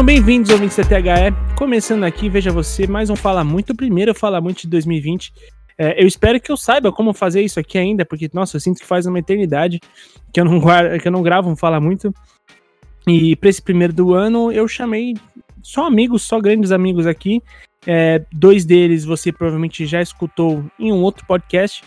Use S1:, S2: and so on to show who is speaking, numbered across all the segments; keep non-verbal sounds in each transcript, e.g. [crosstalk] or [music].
S1: Sejam bem-vindos, ouvintes da THE. Começando aqui, veja você, mais um Fala Muito. O primeiro Fala Muito de 2020. É, eu espero que eu saiba como fazer isso aqui ainda, porque, nossa, eu sinto que faz uma eternidade que eu não, guardo, que eu não gravo um Fala Muito. E para esse primeiro do ano, eu chamei só amigos, só grandes amigos aqui. É, dois deles você provavelmente já escutou em um outro podcast.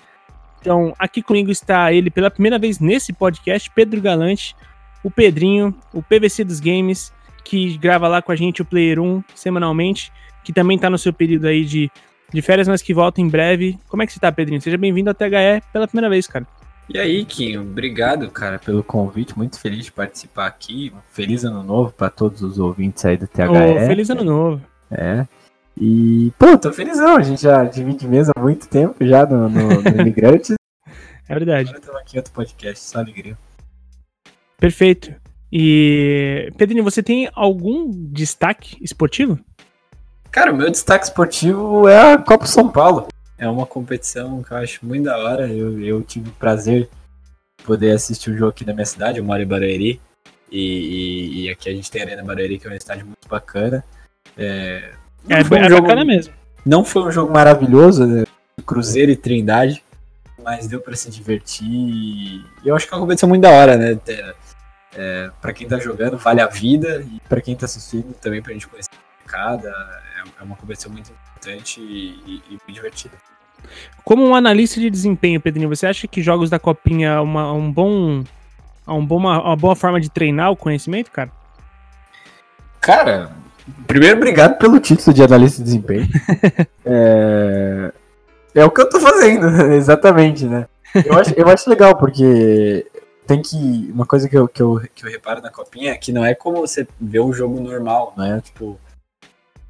S1: Então, aqui comigo está ele pela primeira vez nesse podcast, Pedro Galante, o Pedrinho, o PVC dos Games, que grava lá com a gente o Player 1 semanalmente, que também está no seu período aí de, de férias, mas que volta em breve. Como é que você tá, Pedrinho? Seja bem-vindo à THE pela primeira vez, cara.
S2: E aí, Kim, obrigado, cara, pelo convite. Muito feliz de participar aqui. feliz ano novo para todos os ouvintes aí do THE. Oh,
S1: feliz ano novo.
S2: É. E, pô, tô felizão. A gente já divide mesa há muito tempo já no, no, no [laughs] Imigrantes.
S1: É verdade.
S2: Agora estamos aqui outro podcast, só alegria.
S1: Perfeito. E, Pedrinho, você tem algum destaque esportivo?
S2: Cara, o meu destaque esportivo é a Copa São Paulo. É uma competição que eu acho muito da hora. Eu, eu tive o prazer de poder assistir o jogo aqui na minha cidade, eu moro em Barueri. E, e, e, aqui a gente tem a Arena Barueri, que é uma estádio muito bacana.
S1: É, é, um é jogo, bacana mesmo.
S2: Não foi um jogo maravilhoso, né? Cruzeiro e Trindade, mas deu para se divertir. E eu acho que é uma competição muito da hora, né? É, para quem tá jogando, vale a vida, e para quem tá assistindo também pra gente conhecer a cada. É, é uma competição muito importante e, e, e muito divertida.
S1: Como um analista de desempenho, Pedrinho, você acha que jogos da Copinha é uma, um bom, um bom, uma, uma boa forma de treinar o conhecimento, cara?
S2: Cara, primeiro, obrigado pelo título de analista de desempenho. [laughs] é, é o que eu tô fazendo, [laughs] exatamente, né? Eu acho, eu acho legal, porque tem que. Uma coisa que eu, que, eu, que eu reparo na copinha é que não é como você vê um jogo normal, né? Tipo,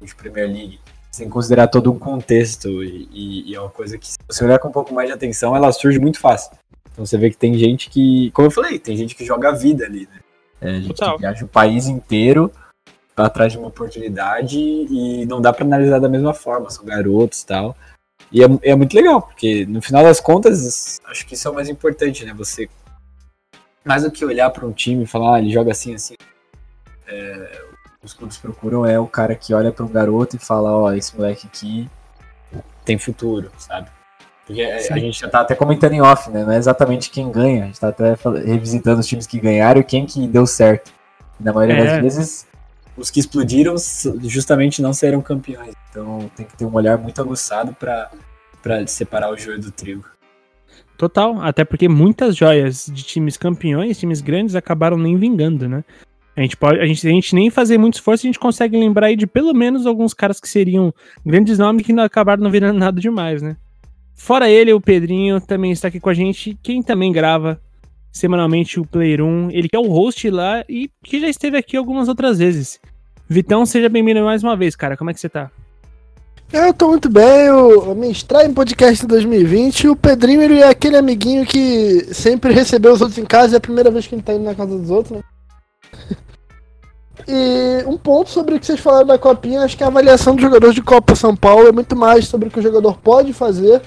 S2: de Premier League. Que considerar todo um contexto e, e, e, é uma coisa que, se você olhar com um pouco mais de atenção, ela surge muito fácil. Então você vê que tem gente que, como eu falei, tem gente que joga a vida ali, né? É, gente Total. que viaja o país inteiro atrás de uma oportunidade e não dá para analisar da mesma forma, são garotos e tal. E é, é muito legal, porque no final das contas, acho que isso é o mais importante, né? Você mais do que olhar para um time e falar, ah, ele joga assim, assim. É, os clubes procuram é o cara que olha para um garoto e fala, ó, oh, esse moleque aqui tem futuro, sabe? Porque Sim. a gente já tá até comentando em off, né? Não é exatamente quem ganha, a gente tá até revisitando os times que ganharam e quem que deu certo. Na maioria é. das vezes, os que explodiram justamente não serão campeões. Então tem que ter um olhar muito aguçado para separar o joio do trigo.
S1: Total, até porque muitas joias de times campeões, times grandes, acabaram nem vingando, né? A gente pode, a gente, a gente nem fazer muito esforço, a gente consegue lembrar aí de pelo menos alguns caras que seriam grandes nomes que não acabaram não virando [laughs] nada demais, né? Fora ele, o Pedrinho também está aqui com a gente, quem também grava semanalmente o Player 1, ele que é o host lá e que já esteve aqui algumas outras vezes. Vitão, seja bem-vindo mais uma vez, cara. Como é que você tá?
S3: Eu tô muito bem, eu me extrai em podcast 2020. O Pedrinho, ele é aquele amiguinho que sempre recebeu os outros em casa é a primeira vez que ele tá indo na casa dos outros, né? [laughs] E um ponto sobre o que vocês falaram da Copinha, acho que a avaliação dos jogadores de Copa São Paulo é muito mais sobre o que o jogador pode fazer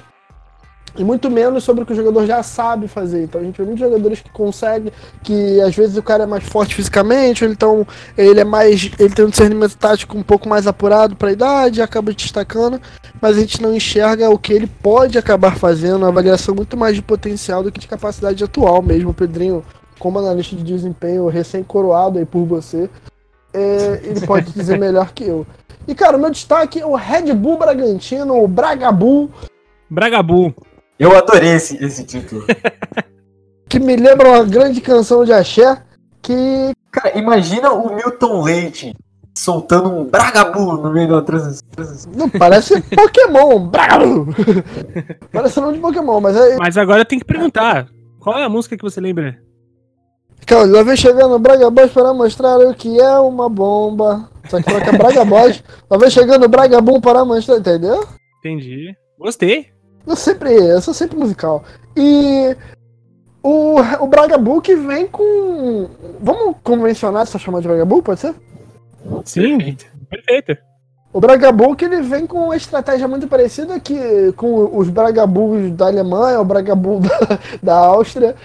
S3: e muito menos sobre o que o jogador já sabe fazer. Então a gente vê muitos jogadores que conseguem, que às vezes o cara é mais forte fisicamente, ou então ele é mais. ele tem um discernimento tático um pouco mais apurado para a idade, acaba destacando, mas a gente não enxerga o que ele pode acabar fazendo, uma avaliação muito mais de potencial do que de capacidade atual mesmo. Pedrinho, como analista de desempenho recém-coroado aí por você, é, ele pode dizer melhor que eu. E cara, o meu destaque é o Red Bull Bragantino, o Bragabu.
S1: Bragabu.
S2: Eu adorei esse, esse título. [laughs]
S3: que me lembra uma grande canção de axé que.
S2: Cara, imagina o Milton Leite soltando um Bragabu no meio da transição.
S3: Não, parece [laughs] Pokémon, Bragabu! [laughs] parece nome de Pokémon, mas é.
S1: Mas agora tem que perguntar: qual é a música que você lembra?
S3: Calma, lá vem chegando o Bragaboss para mostrar o que é uma bomba. Só que coloca Bragaboss. lá vem chegando o Bragabum para mostrar, entendeu?
S1: Entendi. Gostei.
S3: Eu sempre, eu sou sempre musical. E o, o Bragabu que vem com. Vamos convencionar essa chamada de Bragabu, pode ser?
S1: Sim, perfeito.
S3: O Bragabu que ele vem com uma estratégia muito parecida que com os Bragabus da Alemanha, o Bragabu [laughs] da, da Áustria,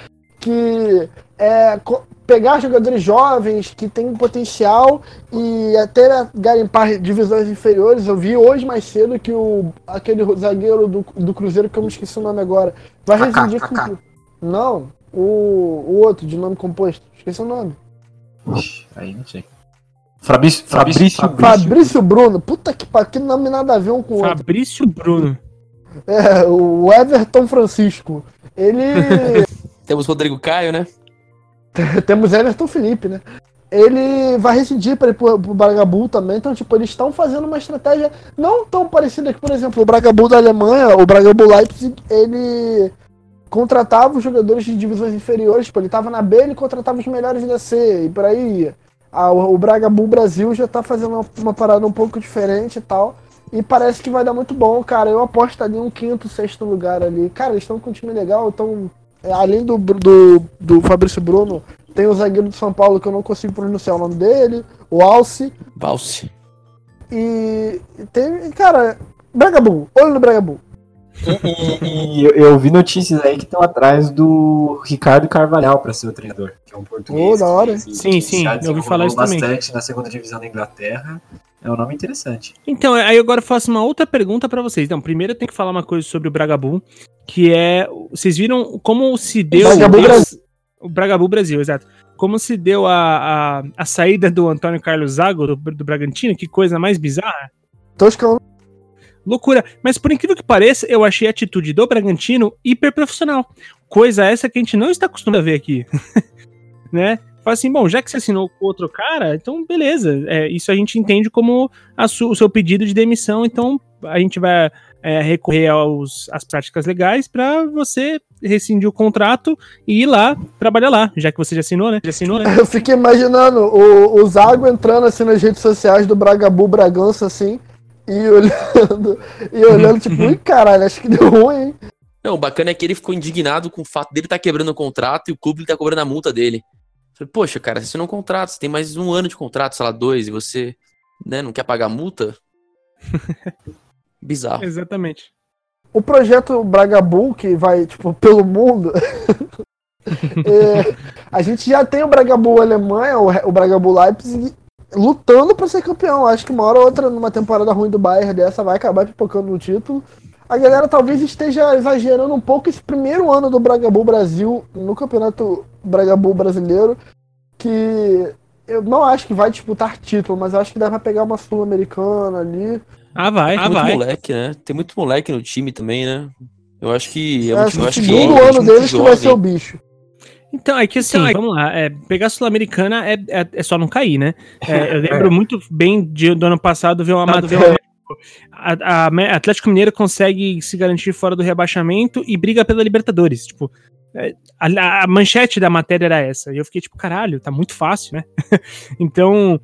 S3: que é pegar jogadores jovens que têm potencial e até garimpar divisões inferiores. Eu vi hoje mais cedo que o aquele zagueiro do, do Cruzeiro, que eu me esqueci o nome agora, vai rescindir com. Não, o, o outro de nome composto. Esqueci o nome.
S2: Aí não sei. Fabrício, Fabrício,
S3: Fabrício, Fabrício Bruno. Puta que pariu, que nome nada a ver um com o
S1: outro. Fabrício Bruno.
S3: É, o Everton Francisco. Ele. [laughs]
S4: Temos Rodrigo Caio, né? [laughs]
S3: Temos Everton Felipe, né? Ele vai rescindir para ir pro, pro Bragabu também. Então, tipo, eles estão fazendo uma estratégia não tão parecida que, por exemplo, o Bragabu da Alemanha, o Bragabu Leipzig, ele contratava os jogadores de divisões inferiores. Tipo, ele tava na B, ele contratava os melhores da C e por aí ia. Ah, o, o Bragabu Brasil já tá fazendo uma, uma, parada um pouco diferente e tal. E parece que vai dar muito bom, cara. Eu aposto ali um quinto, sexto lugar ali. Cara, eles estão com um time legal, então além do, do, do Fabrício Bruno, tem o zagueiro do São Paulo que eu não consigo pronunciar o nome dele, o Alce.
S4: Valse.
S3: E tem, cara, Bragabu, olho no Bragabu.
S2: E, e, eu vi notícias aí que estão atrás do Ricardo Carvalhal para ser o treinador, que é um português.
S3: Oh, da hora.
S1: sim, sim, eu ouvi falar isso
S2: bastante
S1: também.
S2: na segunda divisão da Inglaterra. É um nome interessante.
S1: Então, aí agora eu faço uma outra pergunta para vocês. Então, primeiro eu tenho que falar uma coisa sobre o Bragabu, que é. Vocês viram como se deu. O Bragabu Brasil. O Bragabu Brasil, exato. Como se deu a, a, a saída do Antônio Carlos Zago, do, do Bragantino, que coisa mais bizarra.
S3: Toscão.
S1: Loucura. Mas por incrível que pareça, eu achei a atitude do Bragantino hiper profissional. Coisa essa que a gente não está acostumado a ver aqui. [laughs] né? Fala assim, bom, já que você assinou com outro cara, então beleza. É, isso a gente entende como o seu pedido de demissão, então a gente vai é, recorrer aos, às práticas legais para você rescindir o contrato e ir lá trabalhar lá, já que você já assinou, né? Já assinou, né? [laughs]
S3: Eu fiquei imaginando o, o Zago entrando assim nas redes sociais do Bragabu Bragança, assim, e olhando, e olhando, tipo, [laughs] ui, caralho, acho que deu ruim, hein?
S4: Não, o bacana é que ele ficou indignado com o fato dele estar tá quebrando o contrato e o clube tá cobrando a multa dele. Falei, poxa, cara, você não contrata, você tem mais um ano de contrato, sei lá, dois, e você né, não quer pagar multa? [laughs] Bizarro.
S1: Exatamente.
S3: O projeto Bragabu, que vai, tipo, pelo mundo. [laughs] é, a gente já tem o Bragabu Alemanha, o, o Bragabu Leipzig, lutando para ser campeão. Acho que uma hora ou outra, numa temporada ruim do Bayern dessa, vai acabar pipocando no título. A galera talvez esteja exagerando um pouco esse primeiro ano do Bragabu Brasil no campeonato Bragabu brasileiro, que eu não acho que vai disputar título, mas acho que dá pra pegar uma sul-americana ali.
S1: Ah, vai.
S4: Tem ah,
S1: muito vai.
S4: moleque, né? Tem muito moleque no time também, né? Eu acho que é,
S3: é um time, o segundo ano deles que vai ser o bicho.
S1: Então, é que assim, é... vamos lá, é, pegar a Sul-Americana é, é, é, só não cair, né? É, eu [laughs] lembro muito bem de, do ano passado ver uma matéria. A, a, Atlético Mineiro consegue se garantir fora do rebaixamento e briga pela Libertadores. Tipo, é, a, a, manchete da matéria era essa. E eu fiquei tipo, caralho, tá muito fácil, né? [laughs] então,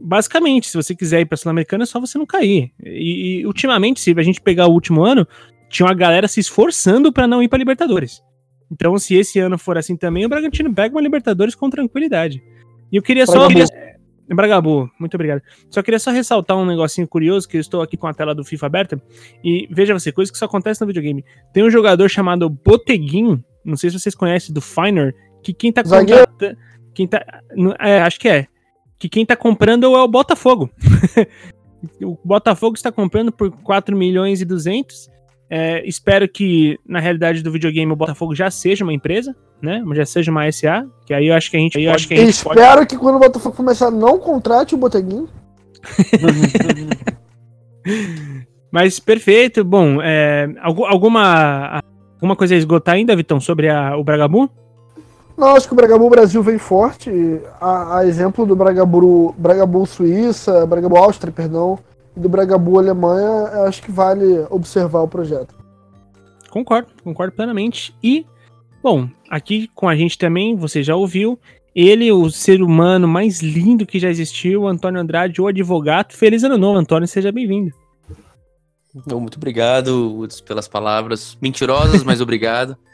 S1: basicamente, se você quiser ir pra Sul-Americana, é só você não cair. E, e, ultimamente, se a gente pegar o último ano, tinha uma galera se esforçando para não ir pra Libertadores. Então, se esse ano for assim também, o Bragantino pega uma Libertadores com tranquilidade. E eu queria só. Bragabu, muito obrigado. Só queria só ressaltar um negocinho curioso, que eu estou aqui com a tela do FIFA aberta, e veja você, coisa que só acontece no videogame. Tem um jogador chamado Boteguin, não sei se vocês conhecem, do Finer, que quem tá contratando... Quem tá... É, acho que é. Que quem tá comprando é o Botafogo. [laughs] o Botafogo está comprando por 4 milhões e 200, é, espero que, na realidade do videogame, o Botafogo já seja uma empresa, né? Já seja uma SA, que aí eu acho que a gente, aí eu acho que a gente
S3: Espero pode... que quando o Botafogo começar, não contrate o Boteguinho. [laughs]
S1: Mas perfeito. Bom, é, alguma, alguma coisa a esgotar ainda, Vitão, sobre a, o Bragabu?
S3: Não, acho que o Bragabu Brasil vem forte. A, a exemplo do Bragabu, Bragabu Suíça, Bragabu Áustria, perdão do Bragabu Alemanha, acho que vale observar o projeto.
S1: Concordo, concordo plenamente. E, bom, aqui com a gente também, você já ouviu, ele, o ser humano mais lindo que já existiu, Antônio Andrade, o advogado. Feliz ano novo, Antônio, seja bem-vindo.
S4: Muito obrigado pelas palavras mentirosas, mas obrigado. [laughs]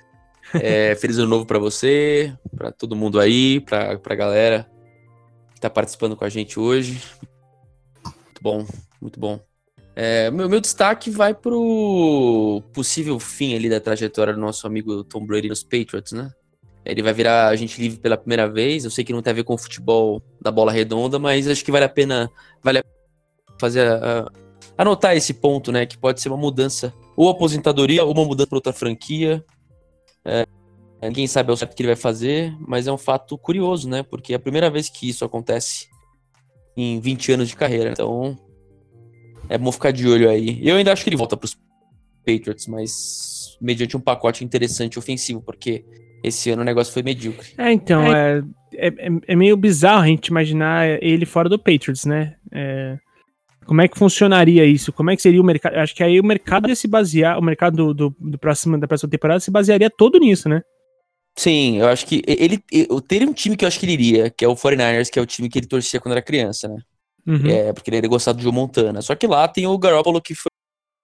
S4: É, feliz ano novo para você, para todo mundo aí, para a galera que está participando com a gente hoje. Muito bom, muito bom. É, meu, meu destaque vai pro possível fim ali da trajetória do nosso amigo Tom Brady nos Patriots, né? Ele vai virar agente livre pela primeira vez. Eu sei que não tem a ver com o futebol da bola redonda, mas acho que vale a pena, vale a fazer a, a, anotar esse ponto, né? Que pode ser uma mudança, ou aposentadoria, ou uma mudança para outra franquia. É, ninguém sabe ao certo o que ele vai fazer, mas é um fato curioso, né? Porque é a primeira vez que isso acontece em 20 anos de carreira. Então, é bom ficar de olho aí. Eu ainda acho que ele volta para os Patriots, mas mediante um pacote interessante ofensivo, porque esse ano o negócio foi medíocre.
S1: É, então, é, é, é, é meio bizarro a gente imaginar ele fora do Patriots, né? É, como é que funcionaria isso? Como é que seria o mercado? Acho que aí o mercado ia se basear, o mercado do, do, do próximo, da próxima temporada se basearia todo nisso, né?
S4: Sim, eu acho que ele, eu teria um time que eu acho que ele iria, que é o 49ers, que é o time que ele torcia quando era criança, né? Uhum. É, porque ele ia gostar do Joe Montana. Só que lá tem o Garoppolo que foi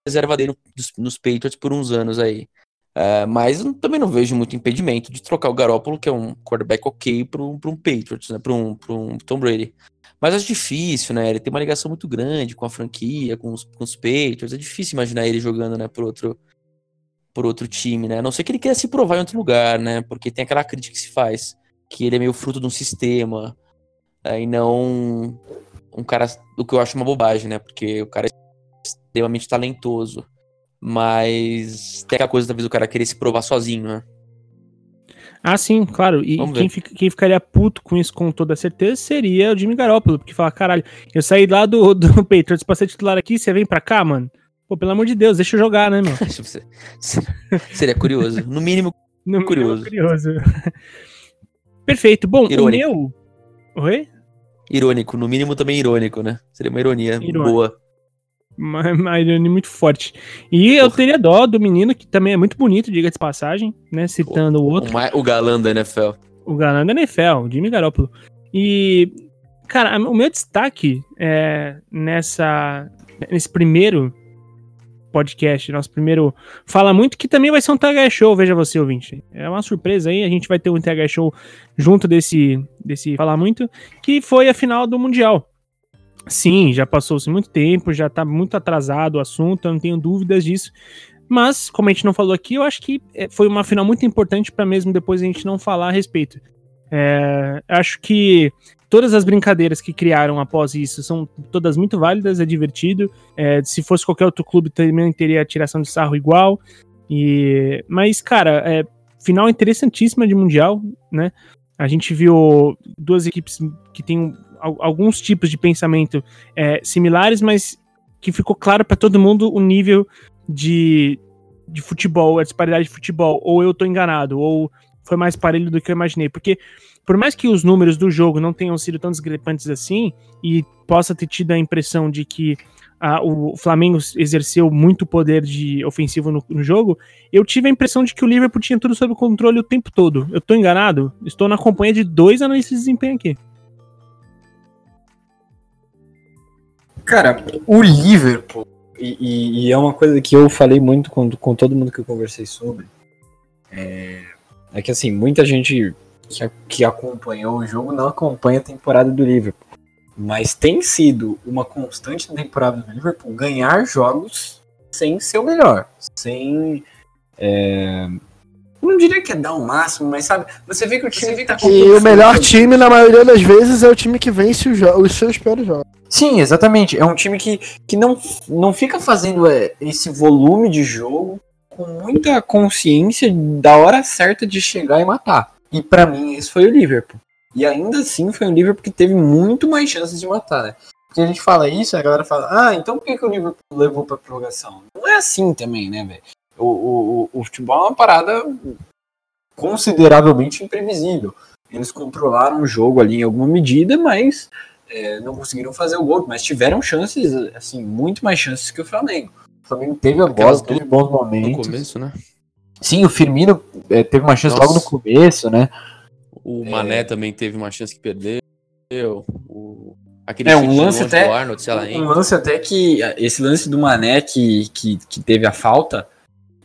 S4: reserva dele nos, nos Patriots por uns anos aí. Uh, mas também não vejo muito impedimento de trocar o Garoppolo, que é um quarterback ok, para um, um Patriots, né? Para um, um Tom Brady. Mas acho difícil, né? Ele tem uma ligação muito grande com a franquia, com os, com os Patriots. É difícil imaginar ele jogando, né, por outro, por outro time, né? A não ser que ele queira se provar em outro lugar, né? Porque tem aquela crítica que se faz, que ele é meio fruto de um sistema, é, e não um cara. O que eu acho uma bobagem, né? Porque o cara é extremamente talentoso. Mas tem aquela coisa, talvez, o cara querer se provar sozinho, né?
S1: Ah, sim, claro. E quem, fica, quem, ficaria puto com isso com toda certeza seria o Jimmy Garoppolo, porque fala, caralho, eu saí lá do, do [laughs] Patriots pra ser titular aqui, você vem pra cá, mano? Pô, pelo amor de Deus, deixa eu jogar, né, meu? [laughs]
S4: seria curioso. No mínimo, [laughs] no curioso. Mínimo curioso.
S1: Iperfeito. Bom, irônico. o meu... Oi?
S4: Irônico, no mínimo também irônico, né? Seria uma ironia irônico. boa.
S1: Uma, uma ironia muito forte. E Porra. eu teria dó do menino, que também é muito bonito, diga-se de passagem, né? Citando o outro.
S4: O, o galã da NFL.
S1: O galã da NFL, o Jimmy Garoppolo. E, cara, o meu destaque é nessa, nesse primeiro podcast, nosso primeiro Fala Muito, que também vai ser um TH Show, veja você, ouvinte. É uma surpresa aí, a gente vai ter um TH Show junto desse, desse Fala Muito, que foi a final do Mundial. Sim, já passou-se muito tempo, já tá muito atrasado o assunto, eu não tenho dúvidas disso. Mas, como a gente não falou aqui, eu acho que é, foi uma final muito importante para mesmo depois a gente não falar a respeito. É, acho que todas as brincadeiras que criaram após isso são todas muito válidas, é divertido. É, se fosse qualquer outro clube, também teria tiração de sarro igual. E, mas, cara, é, final interessantíssima de Mundial, né? A gente viu duas equipes que têm alguns tipos de pensamento é, similares, mas que ficou claro para todo mundo o nível de, de futebol, a disparidade de futebol. Ou eu tô enganado, ou foi mais parelho do que eu imaginei. Porque, por mais que os números do jogo não tenham sido tão discrepantes assim, e possa ter tido a impressão de que o Flamengo exerceu muito poder de ofensivo no, no, jogo, eu tive a impressão de que o Liverpool tinha tudo sob controle o tempo todo. Eu tô enganado? Estou na companhia de dois analistas de desempenho aqui.
S2: Cara, o Liverpool, e, e, e, é uma coisa que eu falei muito com, com todo mundo que eu conversei sobre, é, é que assim, muita gente que, que acompanhou o jogo não acompanha a temporada do Liverpool. Mas tem sido uma constante na temporada do Liverpool ganhar jogos sem ser o melhor. Sem. É, não diria que é dar o máximo, mas sabe, você vê que o time tá
S3: E o melhor time, na maioria das vezes, é o time que vence os, os seus piores jogos.
S2: Sim, exatamente. É um time que, que não, não fica fazendo é, esse volume de jogo com muita consciência da hora certa de chegar e matar. E para mim, esse foi o Liverpool. E ainda assim foi um Liverpool que teve muito mais chances de matar, né? Porque a gente fala isso, a galera fala, ah, então por que, que o Liverpool levou pra prorrogação? Não é assim também, né, velho? O, o, o, futebol é uma parada consideravelmente imprevisível. Eles controlaram o jogo ali em alguma medida, mas é, não conseguiram fazer o gol. Mas tiveram chances, assim, muito mais chances que o Flamengo. O Flamengo teve a bola, teve bons momentos.
S4: No começo, né?
S2: Sim, o Firmino é, teve uma chance Nossa. logo no começo, né?
S4: O Mané é... também teve uma chance que perdeu. O...
S2: Aquele é, um lance até, Arnold, um lance até que esse lance do Mané que, que, que teve a falta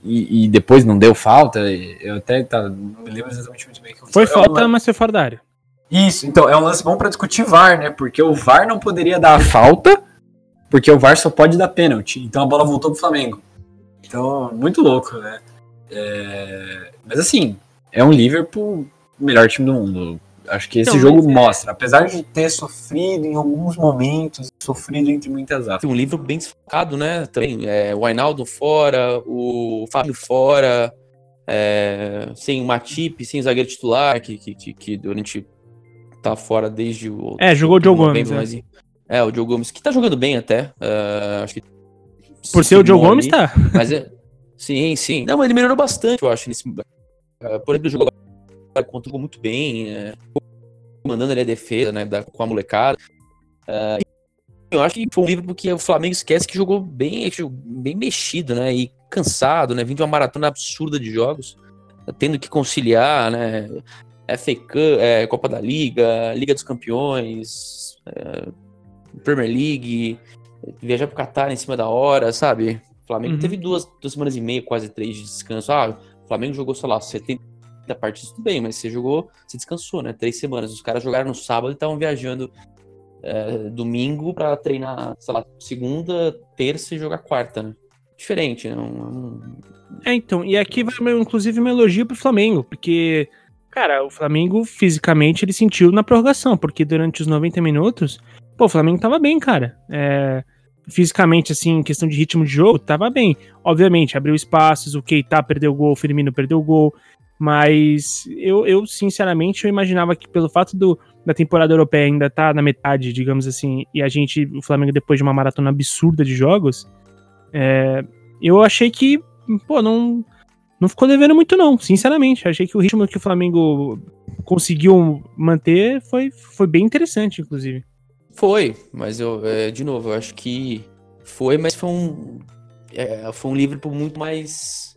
S2: e, e, depois não deu falta, eu até tá, não me lembro exatamente muito bem.
S1: Que foi é falta, mas foi fora da área.
S2: Isso, então é um lance bom para discutir VAR, né? Porque o VAR não poderia dar a falta, porque o VAR só pode dar pênalti. Então a bola voltou pro Flamengo. Então, muito louco, né? É... Mas assim, é um Liverpool melhor time do mundo. Acho que esse
S1: Então,
S2: jogo
S1: é-
S2: mostra, apesar de ter sofrido em alguns momentos, sofrido entre muitas aspas.
S4: Tem um livro bem desfocado, né? Também, é, o Ainaldo fora, o Fábio fora, é, sem o Matip, sem o zagueiro titular, que, que, que, que durante tá fora desde o.
S1: É, jogou o Joe Gomes,
S4: novembro, mas- é, o Joe Gomes, que tá jogando bem até. é, acho que.
S1: Por ser o Joe Gomes,
S4: ali,
S1: tá.
S4: Mas é. Sim, sim. Não, ele melhorou bastante, eu acho. Nesse, é, por exemplo, o jogo agora controlou muito bem, é, mandando ali a defesa, né, da, com a molecada. É, eu acho que foi um livro porque o Flamengo esquece que jogou bem, bem mexido, né? E cansado, né? Vindo de uma maratona absurda de jogos, tendo que conciliar, né? FA Cup, é, Copa da Liga, Liga dos Campeões, é, Premier League, viajar pro Qatar em cima da hora, sabe? O Flamengo
S1: Uhum.
S4: teve duas, duas semanas e meia, quase três de descanso. Ah, o Flamengo jogou, sei lá, 70 partidas, tudo bem, mas você jogou, você descansou, né? Três semanas. Os caras jogaram no sábado e estavam viajando é, domingo pra treinar, sei lá, segunda, terça e jogar quarta, né? Diferente, né? Um- um-
S1: É, então, e aqui vai, inclusive, meu elogio pro Flamengo, porque, cara, o Flamengo, fisicamente, ele sentiu na prorrogação, porque durante os 90 minutos, pô, o Flamengo tava bem, cara. É, fisicamente, assim, em questão de ritmo de jogo, tava bem. Obviamente, abriu espaços, o Keita perdeu o gol, o Firmino perdeu o gol, mas eu, eu, sinceramente, eu imaginava que pelo fato do, da temporada europeia ainda tá na metade, digamos assim, e a gente, o Flamengo, depois de uma maratona absurda de jogos, é, eu achei que, pô, não, não ficou devendo muito, não, sinceramente. Achei que o ritmo que o Flamengo conseguiu manter foi, foi bem interessante, inclusive.
S4: Foi, mas eu, é, de novo, eu acho que foi, mas foi um, é, foi um Liverpool muito mais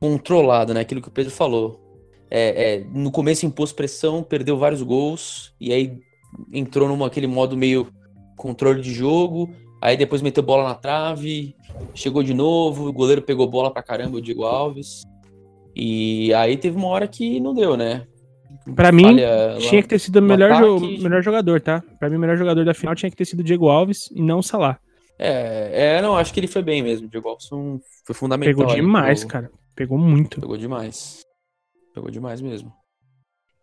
S4: controlado, né? Aquilo que o Pedro falou. É, é, no começo impôs pressão, perdeu vários gols, e aí entrou num aquele modo meio controle de jogo, aí depois meteu bola na trave, chegou de novo, o goleiro pegou bola pra caramba, o Diego Alves. E aí teve uma hora que não deu, né?
S1: Pra mim, Tinha que ter sido o melhor, jo- melhor jogador, tá? Pra mim, o melhor jogador da final tinha que ter sido o Diego Alves e não o Salah.
S4: É, é, não, acho que ele foi bem mesmo. O Diego Alves foi, fundamental.
S1: Pegou demais,
S4: pro-
S1: cara. Pegou muito.
S4: Pegou demais. Pegou demais mesmo.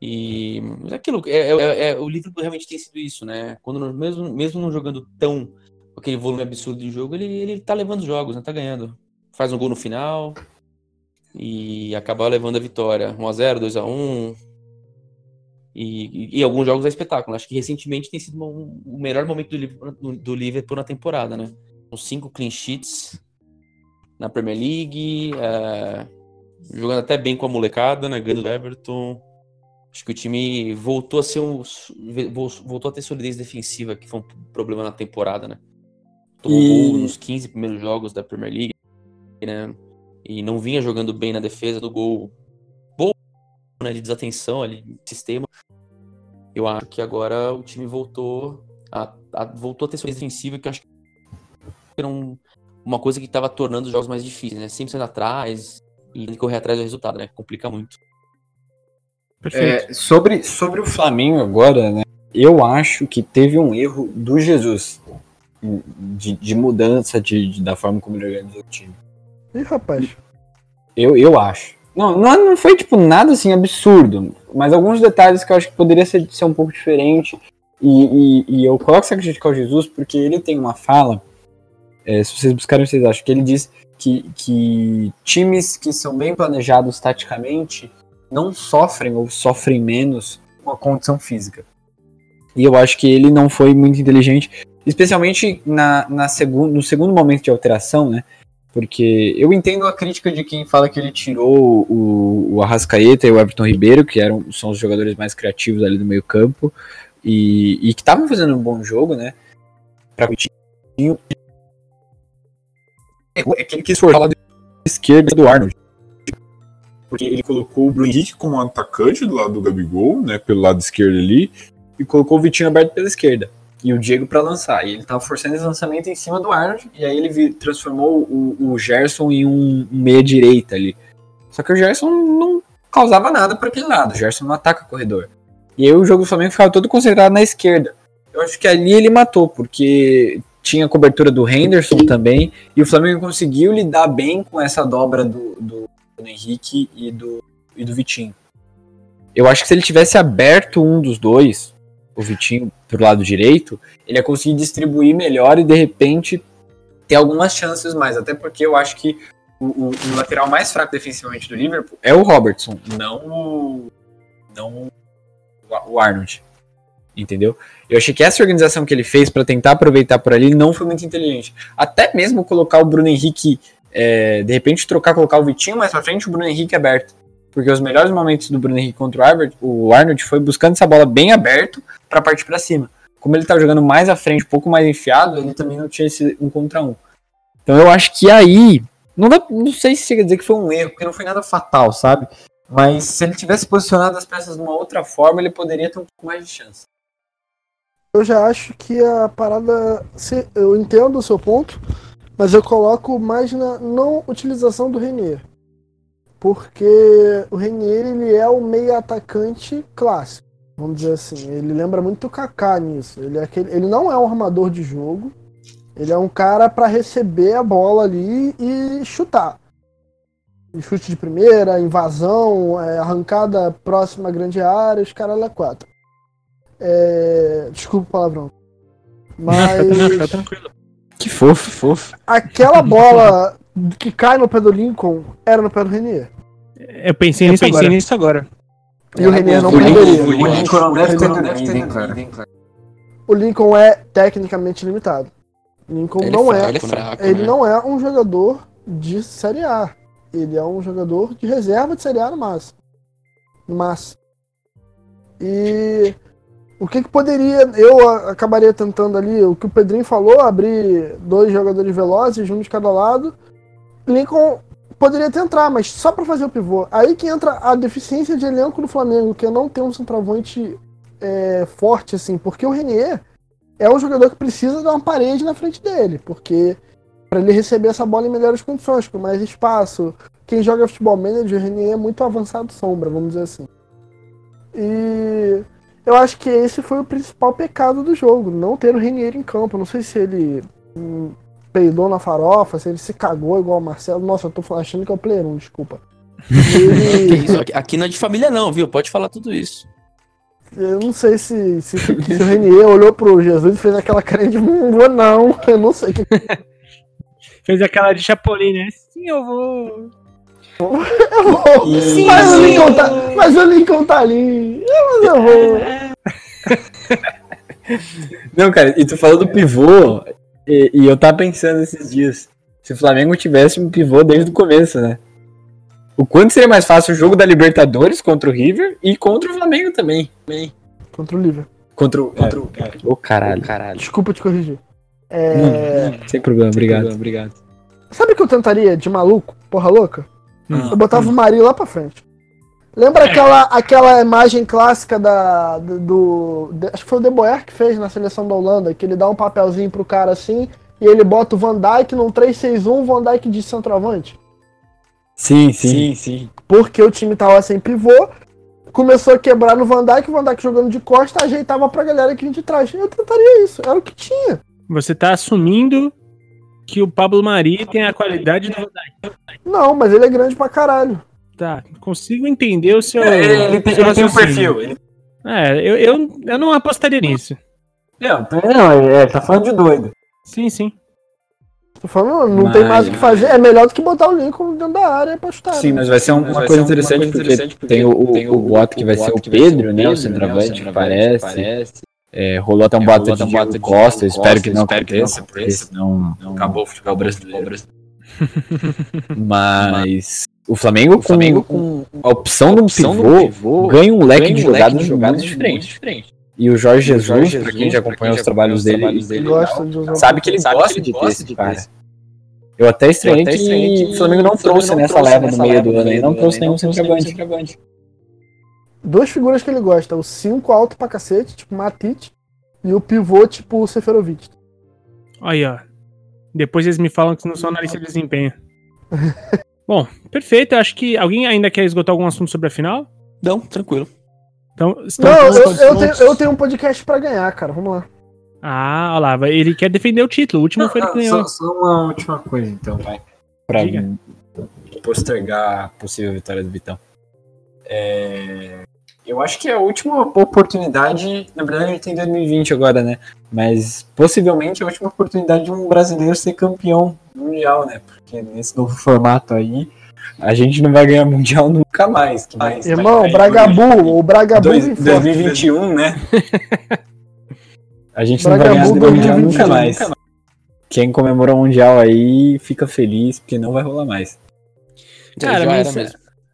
S4: E mas é aquilo, é, é- é- o Liverpool realmente tem sido isso, né? Quando mesmo, mesmo não jogando tão aquele volume absurdo de jogo, ele, ele tá levando os jogos, né? Tá ganhando. Faz um gol no final e acaba levando a vitória. 1x0, 2x1. E, e, e alguns jogos é espetáculo. Acho que recentemente tem sido um- o melhor momento do Liverpool, do Liverpool na temporada, né? Com cinco clean sheets na Premier League, é, jogando até bem com a molecada, né? Ganhando do Everton. Acho que o time voltou a ser um, voltou a ter solidez defensiva, que foi um problema na temporada, né? Tomou
S2: E-
S4: gol nos 15 primeiros jogos da Premier League, né? E não vinha jogando bem na defesa do gol. Né? De desatenção ali, sistema. Eu acho que agora o time voltou a, a- voltou a ter solidez defensiva, que eu acho que era um- uma coisa que estava tornando os jogos mais difíceis, né? Sempre saindo atrás e correr atrás do resultado, né? Complica muito.
S1: Perfeito.
S2: É, sobre, sobre o Flamengo agora, né? Eu acho que teve um erro do Jesus de, de mudança de, de- da forma como ele organizou o time.
S3: Ih, rapaz.
S2: Eu, eu acho. Não, não, não foi tipo nada assim absurdo, mas alguns detalhes que eu acho que poderia ser, ser um pouco diferente. E, e, e eu coloco essa crítica ao Jesus porque ele tem uma fala. é, se vocês buscarem, vocês acham que ele diz que, que times que são bem planejados taticamente não sofrem ou sofrem menos com a condição física. E eu acho que ele não foi muito inteligente, especialmente na, na no segundo momento de alteração, né? Porque eu entendo a crítica de quem fala que ele tirou o, o Arrascaeta e o Everton Ribeiro, que eram, são os jogadores mais criativos ali do meio campo, e, e que estavam fazendo um bom jogo, né? Pra o time. É que ele quis forçar o lado esquerdo do Arnold.
S5: Porque ele colocou o Bruno Henrique como atacante do lado do Gabigol, né? Pelo lado esquerdo ali.
S2: e colocou o Vitinho aberto pela esquerda. E o Diego para lançar. E ele tava forçando esse lançamento em cima do Arnold. E aí ele vi- transformou o, o Gerson em um, meia-direita ali. Só que o Gerson não causava nada para aquele lado. O Gerson não ataca corredor. E aí o jogo do Flamengo ficava todo concentrado na esquerda. Eu acho que ali ele matou, porque tinha cobertura do Henderson também. E o Flamengo conseguiu lidar bem com essa dobra do, do Bruno Henrique e do, e do Vitinho. eu acho que se ele tivesse aberto um dos dois, o Vitinho pro lado direito, ele ia conseguir distribuir melhor e de repente ter algumas chances mais. Até porque eu acho que o, o- o lateral mais fraco defensivamente do Liverpool é o Robertson, não o, não o- Arnold. Entendeu? Eu achei que essa organização que ele fez para tentar aproveitar por ali não foi muito inteligente. Até mesmo colocar o Bruno Henrique, é, de repente trocar, colocar o Vitinho mais pra frente o Bruno Henrique aberto. Porque os melhores momentos do Bruno Henrique contra o Arnold, o Arnold foi buscando essa bola bem aberto para partir para cima. Como ele tá jogando mais à frente, um pouco mais enfiado, ele também não tinha esse um contra um. Então eu acho que aí, não, dá, não sei se chega a dizer que foi um erro, porque não foi nada fatal, sabe? Mas se ele tivesse posicionado as peças de uma outra forma, ele poderia ter um pouco mais de chance.
S3: Eu já acho que a parada. Eu entendo o seu ponto, mas eu coloco mais na não utilização do Renier. Porque o Renier ele é o meio atacante clássico, vamos dizer assim. Ele lembra muito o Kaká nisso. Ele, é aquele, ele não é um armador de jogo. Ele é um cara para receber a bola ali e chutar. E Chute de primeira, invasão, é, arrancada próxima à grande área, os caras lá quatro. É, Desculpa o palavrão.
S1: Fica
S3: Mas [laughs]
S1: tranquilo.
S2: Que fofo, fofo.
S3: aquela bola que cai no pé do Lincoln era no pé do Renier.
S1: Eu pensei, nisso, agora. nisso agora.
S3: E o Renier não
S2: o Lincoln- o deve ter.
S3: O Lincoln é tecnicamente limitado. Lincoln
S4: Ele
S3: não
S4: é fraco, ele é fraco,
S3: ele
S4: né?
S3: não é um jogador de Série A. Ele é um jogador de reserva de Série A no máximo. No máximo. E o que, que poderia. Eu acabaria tentando ali, o que o Pedrinho falou, abrir dois jogadores velozes, um de cada lado. Lincoln poderia até entrar, mas só para fazer o pivô. Aí que entra a deficiência de elenco do Flamengo, que é não ter um centroavante é, forte, assim, porque o Renier é um jogador que precisa dar uma parede na frente dele, porque para ele receber essa bola em melhores condições, com mais espaço. Quem joga futebol manager, o Renier é muito avançado sombra, vamos dizer assim. E eu acho que esse foi o principal pecado do jogo, não ter o Renier em campo. Não sei se ele peidou na farofa, se ele se cagou igual o Marcelo. Nossa, eu tô achando que é o player 1, desculpa. [laughs] Ele-
S4: aqui, aqui não é de família não, viu? Pode falar tudo isso.
S3: eu não sei se, se, se o Renier olhou pro Jesus e fez aquela cara de não vou não. [laughs] Eu não sei [laughs]
S1: Fez aquela de Chapolin, né? Sim, eu vou.
S3: Sim, mas, o Lincoln tá, mas o Lincoln tá ali. Mas eu vou.
S2: Não, cara, e tu falou do pivô, e, e eu tava pensando esses dias, se o Flamengo tivesse um pivô desde o começo, né? O quanto seria mais fácil o jogo da Libertadores contra o River e contra o Flamengo também.
S3: Contra o Liver.
S2: Contra o. Contra o Ô, caralho.
S4: Caralho.
S3: Desculpa te corrigir. É,
S2: Sem problema, obrigado. obrigado.
S3: Sabe o que eu tentaria de maluco? Porra louca?
S1: Hum.
S3: Eu botava o Mari lá pra frente. Lembra aquela, aquela imagem clássica da, do, do- de- Acho que foi o De Boer que fez na seleção da Holanda, que ele dá um papelzinho pro cara assim e ele bota o Van Dijk num 3-6-1, Van Dijk de centroavante.
S2: Sim, sim, sim.
S3: Porque o time tava sem pivô, começou a quebrar no Van Dijk, o Van Dijk jogando de costa, ajeitava pra galera que vinha de trás. Eu tentaria isso, era o que tinha.
S1: Você tá assumindo que o Pablo Mari tem a qualidade do.
S3: Não, mas ele é grande pra caralho.
S1: Tá, consigo entender o seu.
S2: É, Ele, tem,
S1: seu
S2: ele tem um perfil. Ele...
S1: É, eu, eu, eu não apostaria nisso.
S2: Não, não, é, tá falando de doido.
S1: Sim, sim.
S3: Tô falando, não tem
S2: Mas-
S3: mais o que fazer. É melhor do que botar o Lincoln dentro da área pra chutar.
S2: Sim,
S3: né?
S2: mas vai ser um-
S4: Mas
S2: uma
S4: vai
S2: coisa
S4: ser uma
S2: interessante,
S4: coisa
S2: porque,
S4: interessante, porque
S2: tem o, o,
S4: tem
S2: o que vai ser o Pedro, né? O centroavante, que parece. É, rolou até um
S4: É,
S2: boato
S4: rolou
S2: de
S4: até um de
S2: Costa,
S4: Diego
S2: espero
S4: Costa,
S2: que não
S4: espero que não
S2: aconteça,
S4: aconteça.
S2: senão
S4: Não,
S2: acabou o futebol brasileiro.
S4: brasileiro. [laughs]
S2: Mas o Flamengo,
S4: O Flamengo
S2: com
S4: com
S2: a opção de um
S4: opção
S2: pivô,
S4: do pivô,
S2: ganha um leque
S4: ganha
S2: de
S4: um
S2: jogadas,
S4: de
S2: jogadas diferentes. E o Jorge
S4: o
S2: Jesus,
S4: Jorge
S2: pra quem
S4: Jesus,
S2: já acompanha
S4: quem
S2: os
S4: já
S2: trabalhos
S4: acompanha os
S2: dele,
S4: trabalhos dele,
S3: Gosta de usar
S2: sabe que ele
S4: Sabe
S2: gosta
S4: que ele
S2: de ter
S4: gosta
S2: esse
S4: de ter
S2: cara. Eu até estranhei que,
S4: que
S2: o Flamengo não trouxe
S4: não
S2: nessa leva no meio do
S4: no
S2: ano, ele não trouxe nenhum centroavante.
S4: centroavante.
S3: Duas figuras que ele gosta, o 5 alto pra cacete, tipo Matite, e o pivô, tipo o Seferovic.
S1: Aí, ó. Depois eles me falam que não são analista de desempenho. [laughs] Bom, perfeito. Acho que alguém ainda quer esgotar algum assunto sobre a final?
S4: Não, tranquilo.
S1: Então, estão
S3: Não, eu, eu, tenho, eu tenho um podcast pra ganhar, cara. Vamos lá.
S1: Ah, olha lá. Ele quer defender o título. O último foi ele que ganhou.
S2: só, só uma última coisa, então, vai. Pra
S1: Diga.
S2: postergar a possível vitória do Vitão. É, Eu acho que é a última oportunidade, na verdade a gente tem 2020 agora, né? Mas possivelmente é a última oportunidade de um brasileiro ser campeão mundial, né? Porque nesse novo formato aí, a gente não vai ganhar mundial nunca mais. Que mais
S3: Irmão,
S2: vai-
S3: Bragabu, o Bragabu
S2: Dois-
S3: forte.
S2: 2021, né? A gente não vai
S3: Bragabu
S2: ganhar mundial
S3: 2021.
S2: nunca mais. Quem comemorou o mundial aí fica feliz, porque não vai rolar mais.
S1: Cara,
S4: mesmo.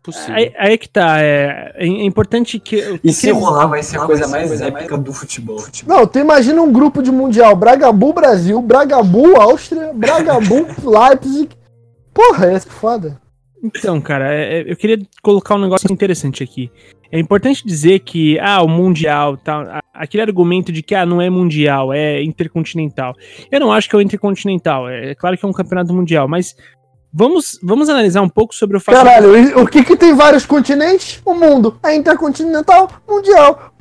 S4: Possível.
S1: Aí, aí é que tá. É, é importante que.
S2: E se rolar, vai ser a coisa mais épica do futebol.
S3: Não, tu imagina um grupo de mundial, Bragabu Brasil, Bragabu Áustria, Bragabu [laughs] Leipzig. Porra, essa é foda.
S1: Então, cara, é- é- eu queria colocar um negócio interessante aqui. É importante dizer que, ah, o Mundial, tal, a- aquele argumento de que, ah, não é Mundial, é Intercontinental. Eu não acho que é o Intercontinental, é, é claro que é um campeonato mundial, mas vamos, vamos analisar um pouco sobre o fato...
S3: Caralho, e o que que tem vários continentes? O mundo. É intercontinental, mundial.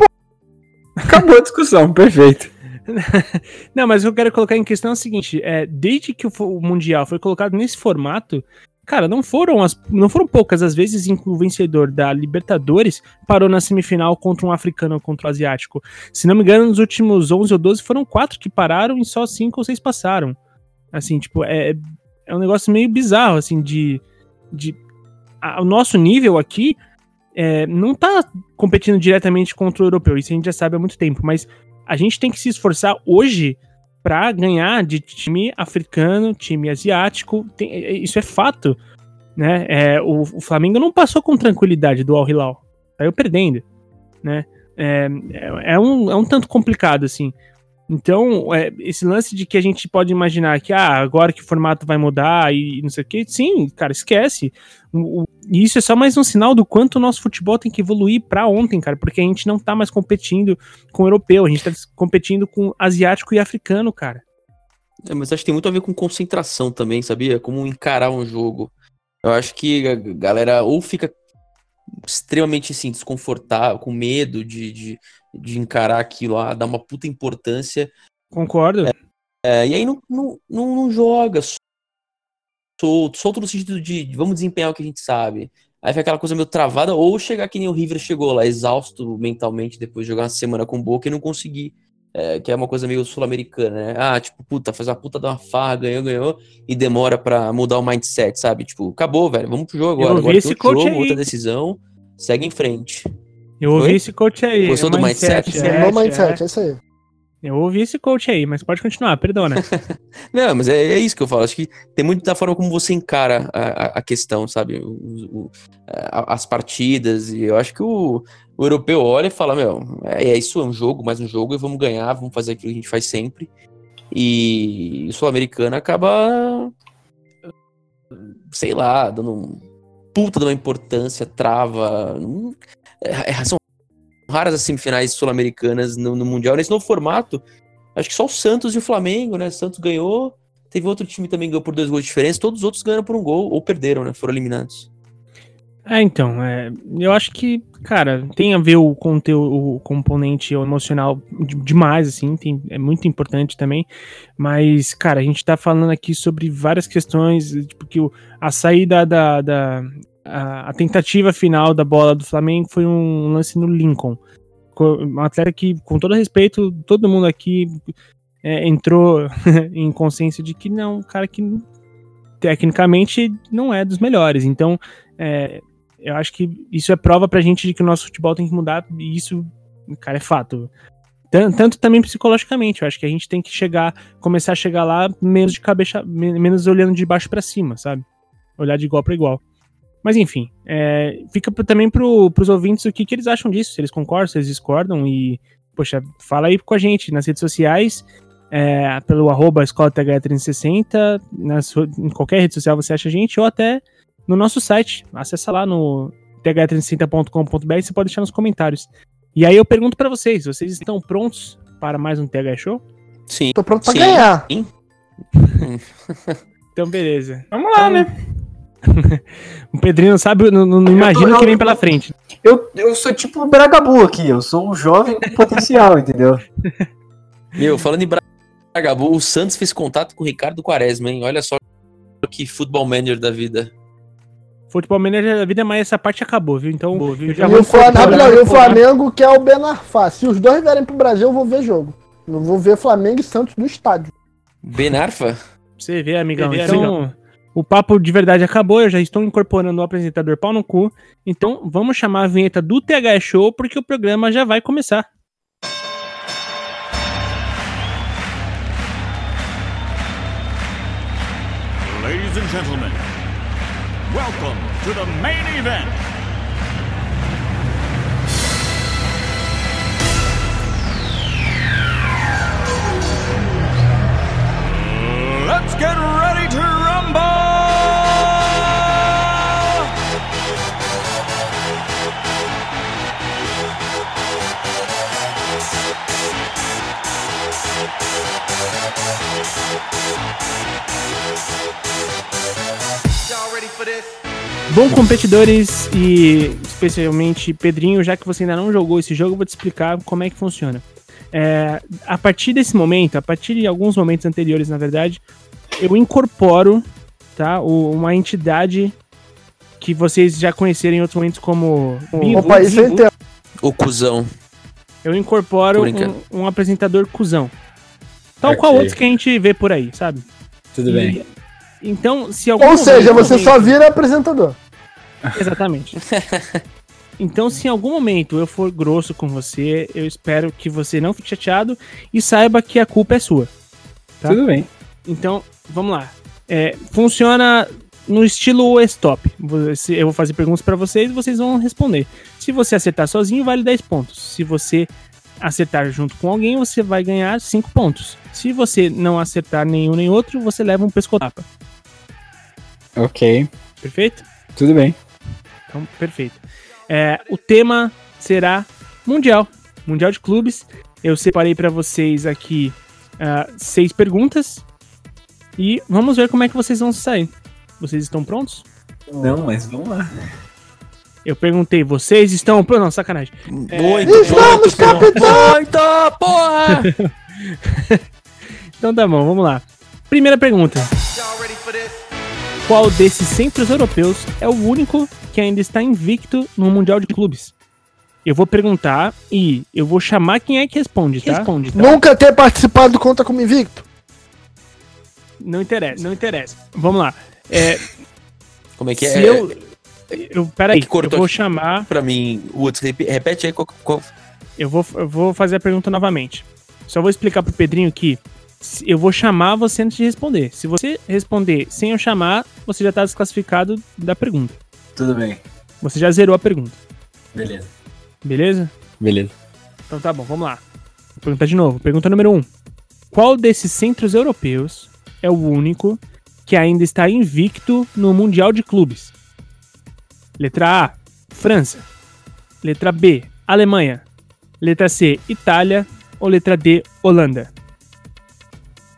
S2: Acabou a discussão, [laughs] perfeito. [laughs]
S1: Não, mas o que eu quero colocar em questão é o seguinte: é, desde que o Mundial foi colocado nesse formato, cara, não foram, as, não foram poucas as vezes em que o vencedor da Libertadores parou na semifinal contra um africano ou contra um asiático. Se não me engano, nos últimos 11 ou 12 foram quatro que pararam e só cinco ou seis passaram. Assim, tipo, é, é um negócio meio bizarro, assim, de. de a- o nosso nível aqui é, não tá competindo diretamente contra o europeu, isso a gente já sabe há muito tempo, mas a gente tem que se esforçar hoje pra ganhar de time africano, time asiático. tem- é- isso é fato. Né? É, o, o Flamengo não passou com tranquilidade do Al Hilal. Saiu perdendo. Né? É, é, é um, é um tanto complicado, assim. Então, é, esse lance de que a gente pode imaginar que ah, agora que o formato vai mudar e não sei o que, sim, cara, esquece. O- o- E isso é só mais um sinal do quanto o nosso futebol tem que evoluir pra ontem, cara, porque a gente não tá mais competindo com o europeu, a gente tá competindo com asiático e africano, cara.
S4: É, mas acho que tem muito a ver com concentração também, sabia? Como encarar um jogo. Eu acho que a galera ou fica extremamente assim, desconfortável, com medo de, de, de encarar aquilo lá, dar uma puta importância.
S1: Concordo.
S4: É, e aí não, não, não, não joga solto, solto no sentido de, vamos desempenhar o que a gente sabe. Aí fica aquela coisa meio travada, ou chegar que nem o River chegou lá, exausto mentalmente, depois de jogar uma semana com boca e não conseguir. É, que é uma coisa meio sul-americana, né? Ah, tipo, puta, faz uma puta da uma farra, ganhou, ganhou, e demora pra mudar o mindset, sabe? Tipo, acabou, velho, vamos pro jogo agora. Agora tem outro jogo,
S1: aí.
S4: outra decisão, segue em frente.
S1: Eu ouvi
S4: Oi?
S1: esse coach aí.
S4: Gostou
S1: é
S4: do mindset?
S1: é,
S3: no mindset,
S1: é.
S3: é isso aí.
S1: Eu ouvi esse coach aí, mas pode continuar, perdona. [laughs]
S4: Não, mas é, é isso que eu falo. Acho que tem muito da forma como você encara a, a- a questão, sabe? O- o- a- as partidas. E eu acho que o, o europeu olha e fala: Meu, é, é isso, é um jogo, mais um jogo, e vamos ganhar, vamos fazer aquilo que a gente faz sempre. E o sul-americano acaba, sei lá, dando um puta de uma importância, trava. É- é- são raras as semifinais sul-americanas no, no Mundial. Nesse novo formato, acho que só o Santos e o Flamengo, né? O Santos ganhou. Teve outro time também que ganhou por dois gols de diferença. Todos os outros ganharam por um gol ou perderam, né? Foram eliminados.
S1: É, então, é, eu acho que, cara, tem a ver o conteúdo, o componente emocional de- demais, assim, tem, é muito importante também, mas, cara, a gente tá falando aqui sobre várias questões, tipo, que o- a saída da, da a, tentativa final da bola do Flamengo foi um lance no Lincoln, Co- um atleta que, com todo respeito, todo mundo aqui é, entrou [laughs] em consciência de que não, um cara que tecnicamente não é dos melhores, então, é, eu acho que isso é prova pra gente de que o nosso futebol tem que mudar, e isso, cara, é fato. Tan- Tanto também psicologicamente, eu acho que a gente tem que chegar, começar a chegar lá menos de cabeça, men- menos olhando de baixo pra cima, sabe? Olhar de igual pra igual. Mas enfim, é, fica também pro, pros ouvintes o que, que eles acham disso, se eles concordam, se eles discordam, e, poxa, fala aí com a gente nas redes sociais, é, pelo arroba escola TH360, na sua- em qualquer rede social você acha a gente, ou até no nosso site. Acessa lá no th360.com.br você pode deixar nos comentários. E aí eu pergunto pra vocês, vocês estão prontos para mais um TH Show?
S4: Sim.
S3: Tô pronto pra
S4: Sim.
S3: ganhar. [laughs]
S1: Então beleza.
S2: Vamos lá, né? [laughs]
S1: O Pedrinho não sabe, não, não imagina o que vem pela frente.
S2: Eu, eu sou tipo o Bragabu aqui, eu sou um jovem com potencial, [laughs] entendeu?
S4: Meu, falando em Bragabu, o Santos fez contato com o Ricardo Quaresma, hein? Olha só que futebol manager da vida.
S1: Futebol Manager da vida, mas essa parte acabou, viu? Então, eu já
S3: E
S1: vou
S3: o, Fla-
S1: incorporar-
S3: não, e o Flamengo quer o Ben Arfa. Se os dois vierem pro Brasil, eu vou ver jogo. Eu vou ver Flamengo e Santos no estádio.
S4: Benarfa?
S1: Pra Você vê, amigão.
S2: Você vê,
S1: então, o papo de verdade acabou. Eu já estou incorporando o apresentador pau no cu. Então, vamos chamar a vinheta do TH Show, porque o programa já vai começar.
S6: Ladies and gentlemen, welcome to the main event. Let's get ready to rumble!
S1: Bom, competidores e especialmente Pedrinho, já que você ainda não jogou esse jogo, eu vou te explicar como é que funciona. É, a partir desse momento, a partir de alguns momentos anteriores, na verdade, eu incorporo tá, o- uma entidade que vocês já conheceram em outros momentos como.
S3: Opa, isso eu entendo.
S4: O cuzão.
S1: Eu incorporo um, um apresentador cuzão. Tal
S2: Ok.
S1: qual outros que a gente vê por aí, sabe?
S2: Tudo
S1: E-
S2: bem.
S1: Então, se algum
S3: Ou seja,
S1: momento-
S3: você só vira apresentador. [laughs]
S1: Exatamente. [laughs] Então, se em algum momento eu for grosso com você, eu espero que você não fique chateado e saiba que a culpa é sua. Tá.
S2: Tudo bem.
S1: Então, vamos lá. É, funciona no estilo stop. Eu vou fazer perguntas pra vocês e vocês vão responder. Se você acertar sozinho, vale 10 pontos. Se você acertar junto com alguém, você vai ganhar 5 pontos. Se você não acertar nenhum nem outro, você leva um pescotapa.
S2: Ok.
S1: Perfeito?
S2: Tudo bem.
S1: Então, perfeito. É, o tema será Mundial. Mundial de Clubes. Eu separei pra vocês aqui ah, seis perguntas. E vamos ver como é que vocês vão se sair. Vocês estão prontos?
S2: Não, mas vamos lá.
S1: Eu perguntei, vocês estão prontos? Não, sacanagem.
S4: Muito,
S3: Estamos,
S4: muito,
S3: capitão!
S4: muito, porra! [laughs]
S1: Então tá bom, vamos lá. Primeira pergunta. Qual desses centros europeus é o único que ainda está invicto no Mundial de Clubes? Eu vou perguntar e eu vou chamar quem é que responde, tá? Responde, tá?
S3: Nunca ter participado do Conta como Invicto.
S1: Não interessa, não interessa. Vamos lá. É,
S4: Como é que
S1: se
S4: é?
S1: eu. Eu, peraí,
S4: É que cortou
S1: eu vou chamar.
S4: Pra mim, Woods, repete aí qual, qual-
S1: Eu vou, eu vou fazer a pergunta novamente. Só vou explicar pro Pedrinho que se- eu vou chamar você antes de responder. Se você responder sem eu chamar, você já tá desclassificado da pergunta.
S2: Tudo bem.
S1: Você já zerou a pergunta.
S2: Beleza.
S1: Beleza?
S2: Beleza.
S1: Então tá bom, vamos lá. Vou perguntar de novo. Pergunta número 1. Um. Qual desses centros europeus é o único que ainda está invicto no Mundial de Clubes? Letra A, França. Letra B, Alemanha. Letra C, Itália. Ou letra D, Holanda?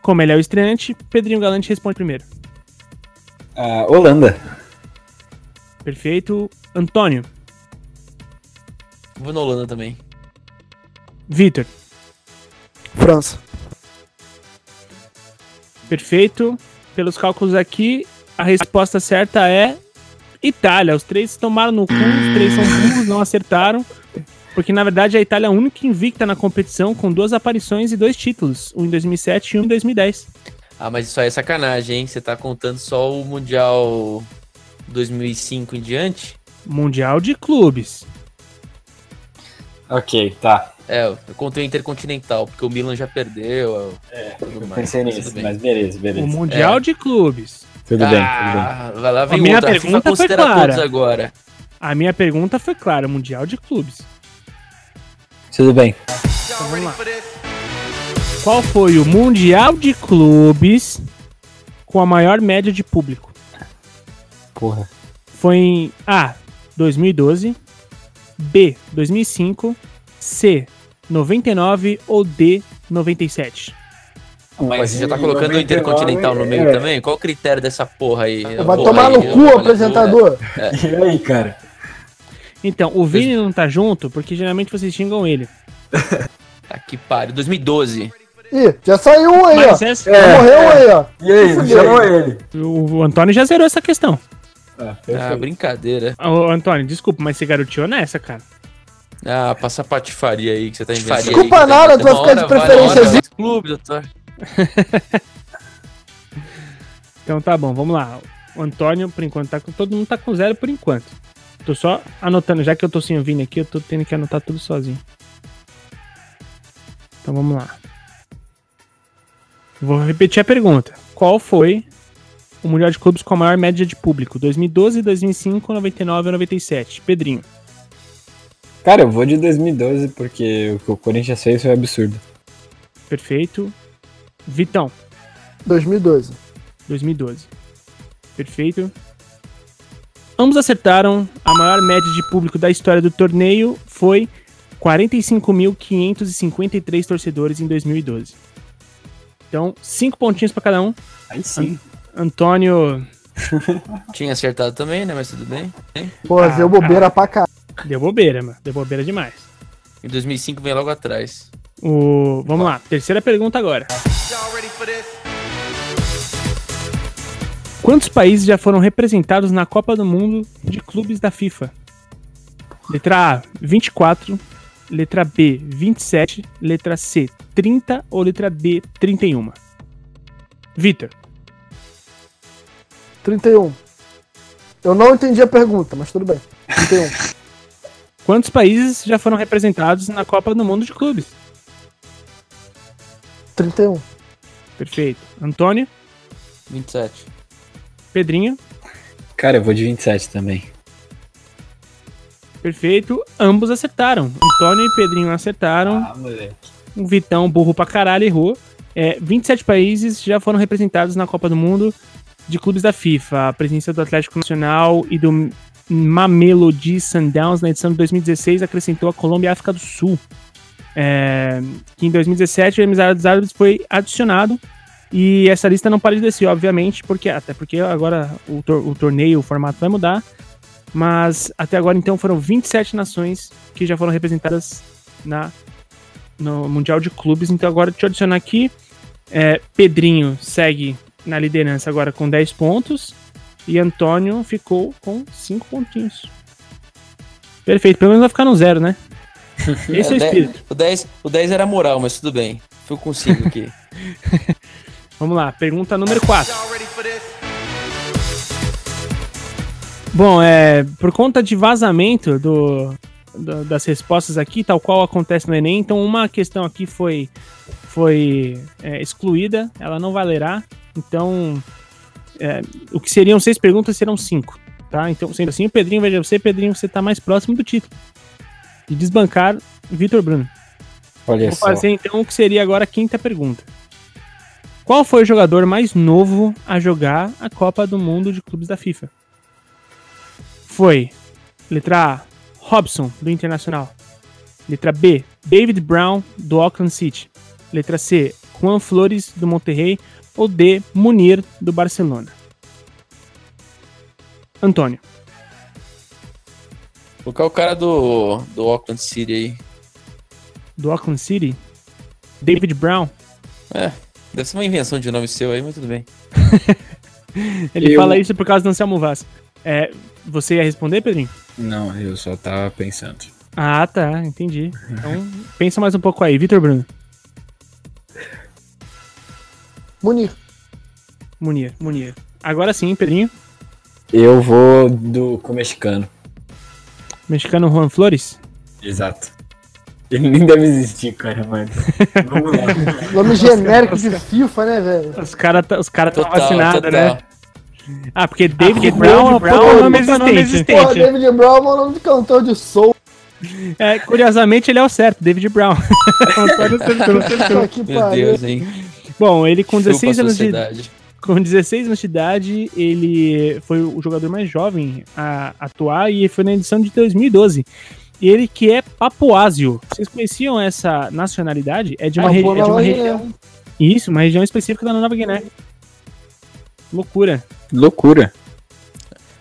S1: Como ele é o estreante, Pedrinho Galante responde primeiro.
S2: Holanda.
S1: Perfeito. Antônio.
S4: Vou na Holanda também.
S1: Vitor.
S3: França.
S1: Perfeito. Pelos cálculos aqui, a resposta certa é Itália. Os três tomaram no cu, os três são burros, não acertaram. Porque na verdade a Itália é a única invicta na competição com duas aparições e dois títulos, um em 2007 e um em 2010.
S4: Ah, mas isso aí é sacanagem, hein? Você tá contando só o Mundial 2005 em diante?
S1: Mundial de clubes.
S2: Ok, tá.
S4: É, eu contei o Intercontinental, porque o Milan já perdeu. É, tudo mais.
S2: pensei nisso,
S4: bem.
S2: mas beleza,
S1: O
S2: beleza.
S1: Mundial de clubes.
S2: Tudo bem, tudo bem.
S4: Ah, vai lá, vem
S1: A minha
S4: outra. A
S1: pergunta
S4: FIFA
S1: foi clara.
S4: agora.
S1: A minha pergunta foi clara, Mundial de clubes.
S2: Tudo bem.
S1: Então vamos lá. Qual foi o Mundial de clubes com a maior média de público?
S2: Porra.
S1: Foi em A, 2012, B, 2005, C, 99 ou D, 97?
S4: Mas você já tá colocando o Intercontinental no meio também? Qual o critério dessa porra aí?
S3: Vai
S4: Porra
S3: tomar
S4: aí,
S3: no cu, apresentador.
S2: E aí, cara?
S1: Então, o Vini não tá junto porque geralmente vocês xingam ele.
S4: Tá que pariu. 2012.
S3: Ih, já saiu um aí,
S1: Mas
S3: ó.
S1: essa-
S3: Já morreu um aí, ó.
S2: E aí, chamou ele.
S1: o, o Antônio já zerou essa questão.
S2: Ah,
S4: Ah, brincadeira.
S1: Ô, Antônio, desculpa, mas você garoteou nessa, cara.
S4: Ah, passa a patifaria aí que você tá inventando.
S3: Desculpa nada, tu vai ficar de preferência.
S4: Clube, doutor. [laughs]
S1: Então tá bom, vamos lá. O Antônio, por enquanto, tá com. Todo mundo tá com zero por enquanto. Tô só anotando, já que eu tô sem o Vini aqui, eu tô tendo que anotar tudo sozinho. Então vamos lá. Vou repetir a pergunta. Qual foi o Mundial de Clubes com a maior média de público? 2012, 2005, 99 ou 97? Pedrinho.
S2: Cara, eu vou de 2012 porque o que o Corinthians fez foi absurdo.
S1: Perfeito. Vitão.
S3: 2012.
S1: 2012. Perfeito. Ambos acertaram. A maior média de público da história do torneio foi 45.553 torcedores em 2012. Então, cinco pontinhos para cada um.
S2: Aí sim.
S1: Antônio [laughs]
S4: Tinha acertado também, né? Mas tudo bem.
S3: Pô,
S1: Ah,
S3: deu bobeira pra cá.
S1: Deu bobeira, mano. Deu bobeira demais.
S4: Em 2005 vem logo atrás.
S1: O... Vamos lá, terceira pergunta agora. Quantos países já foram representados na Copa do Mundo de clubes da FIFA? Letra A, 24. Letra B, 27. Letra C, 30. Ou letra D, 31? Vitor,
S3: 31. Eu não entendi a pergunta, mas tudo bem. 31. [laughs]
S1: quantos países já foram representados na Copa do Mundo de clubes?
S3: 31.
S1: Perfeito. Antônio,
S4: 27.
S1: Pedrinho,
S2: Cara, eu vou de 27 também.
S1: perfeito. Ambos acertaram. Antônio e Pedrinho acertaram.
S2: Ah, moleque.
S1: O Vitão, burro pra caralho, errou. É, 27 países já foram representados na Copa do Mundo de clubes da FIFA. A presença do Atlético Nacional e do Mamelodi Sundowns na edição de 2016 acrescentou a Colômbia e a África do Sul. É, que em 2017 o Emirados Árabes foi adicionado e essa lista não para de descer, obviamente, porque até porque agora o, tor- o torneio, o formato vai mudar. Mas até agora, então, foram 27 nações que já foram representadas na no Mundial de Clubes. Então agora deixa eu adicionar aqui. É, Pedrinho segue na liderança agora com 10 pontos. E Antônio ficou com 5 pontinhos. Perfeito, pelo menos vai ficar no zero, né? [laughs] Esse é o
S4: É,
S1: espírito.
S4: O 10, o 10 era moral, mas tudo bem. Fui com 5 aqui. [laughs]
S1: Vamos lá, pergunta número 4. Bom, é, por conta de vazamento do, do- das respostas aqui, tal qual acontece no Enem, então uma questão aqui foi, foi é, excluída, ela não valerá. Então, é, o que seriam seis perguntas serão cinco, tá? Então, sendo assim, o Pedrinho, veja você, Pedrinho, você tá mais próximo do título. De desbancar Vitor Bruno.
S2: Olha
S1: Vou
S2: só.
S1: fazer então o que seria agora a quinta pergunta. Qual foi o jogador mais novo a jogar a Copa do Mundo de Clubes da FIFA? Foi letra A, Robson, do Internacional. Letra B, David Brown, do Auckland City. Letra C, Juan Flores, do Monterrey. Ou D, Munir, do Barcelona. Antônio.
S4: Colocar o cara do, do Auckland City aí.
S1: do Auckland City. David Brown.
S4: É, deve ser uma invenção de nome seu aí, mas tudo bem. [laughs]
S1: Ele
S2: Eu-
S1: fala isso por causa do Anselmo Vaz. É, você ia responder, Pedrinho?
S5: Não, eu só tava pensando.
S1: Ah, tá, entendi. Então, pensa mais um pouco aí. Vitor Bruno.
S3: Munir.
S1: Munir, Munir. Agora sim, Pedrinho.
S2: Eu vou do com o mexicano.
S1: Mexicano Juan Flores.
S2: Exato. Ele nem deve existir, cara, mano. [laughs] Vamos lá.
S3: Nome genérico de FIFA, né, velho?
S1: Os caras os cara estão
S4: Total,
S1: vacinados, né? Ah, porque David
S3: Ah,
S1: Brown,
S3: David
S1: Brown é um nome
S3: Brown,
S1: existente.
S3: Pô, David Brown é o nome de cantor de soul.
S1: É, curiosamente, ele é o certo, David Brown. [laughs]
S3: Que
S4: Meu. Deus, hein?
S1: Bom, ele com 16
S4: Chupa a
S1: anos de
S4: sociedade.
S1: Com 16 anos de idade, ele foi o jogador mais jovem a atuar e foi na edição de 2012. E ele que é papuásio. Vocês conheciam essa nacionalidade? É de uma,
S3: É,
S1: re- é de uma região.
S3: Guiné.
S1: Isso, uma região específica da Nova Guiné. Loucura.
S2: Loucura.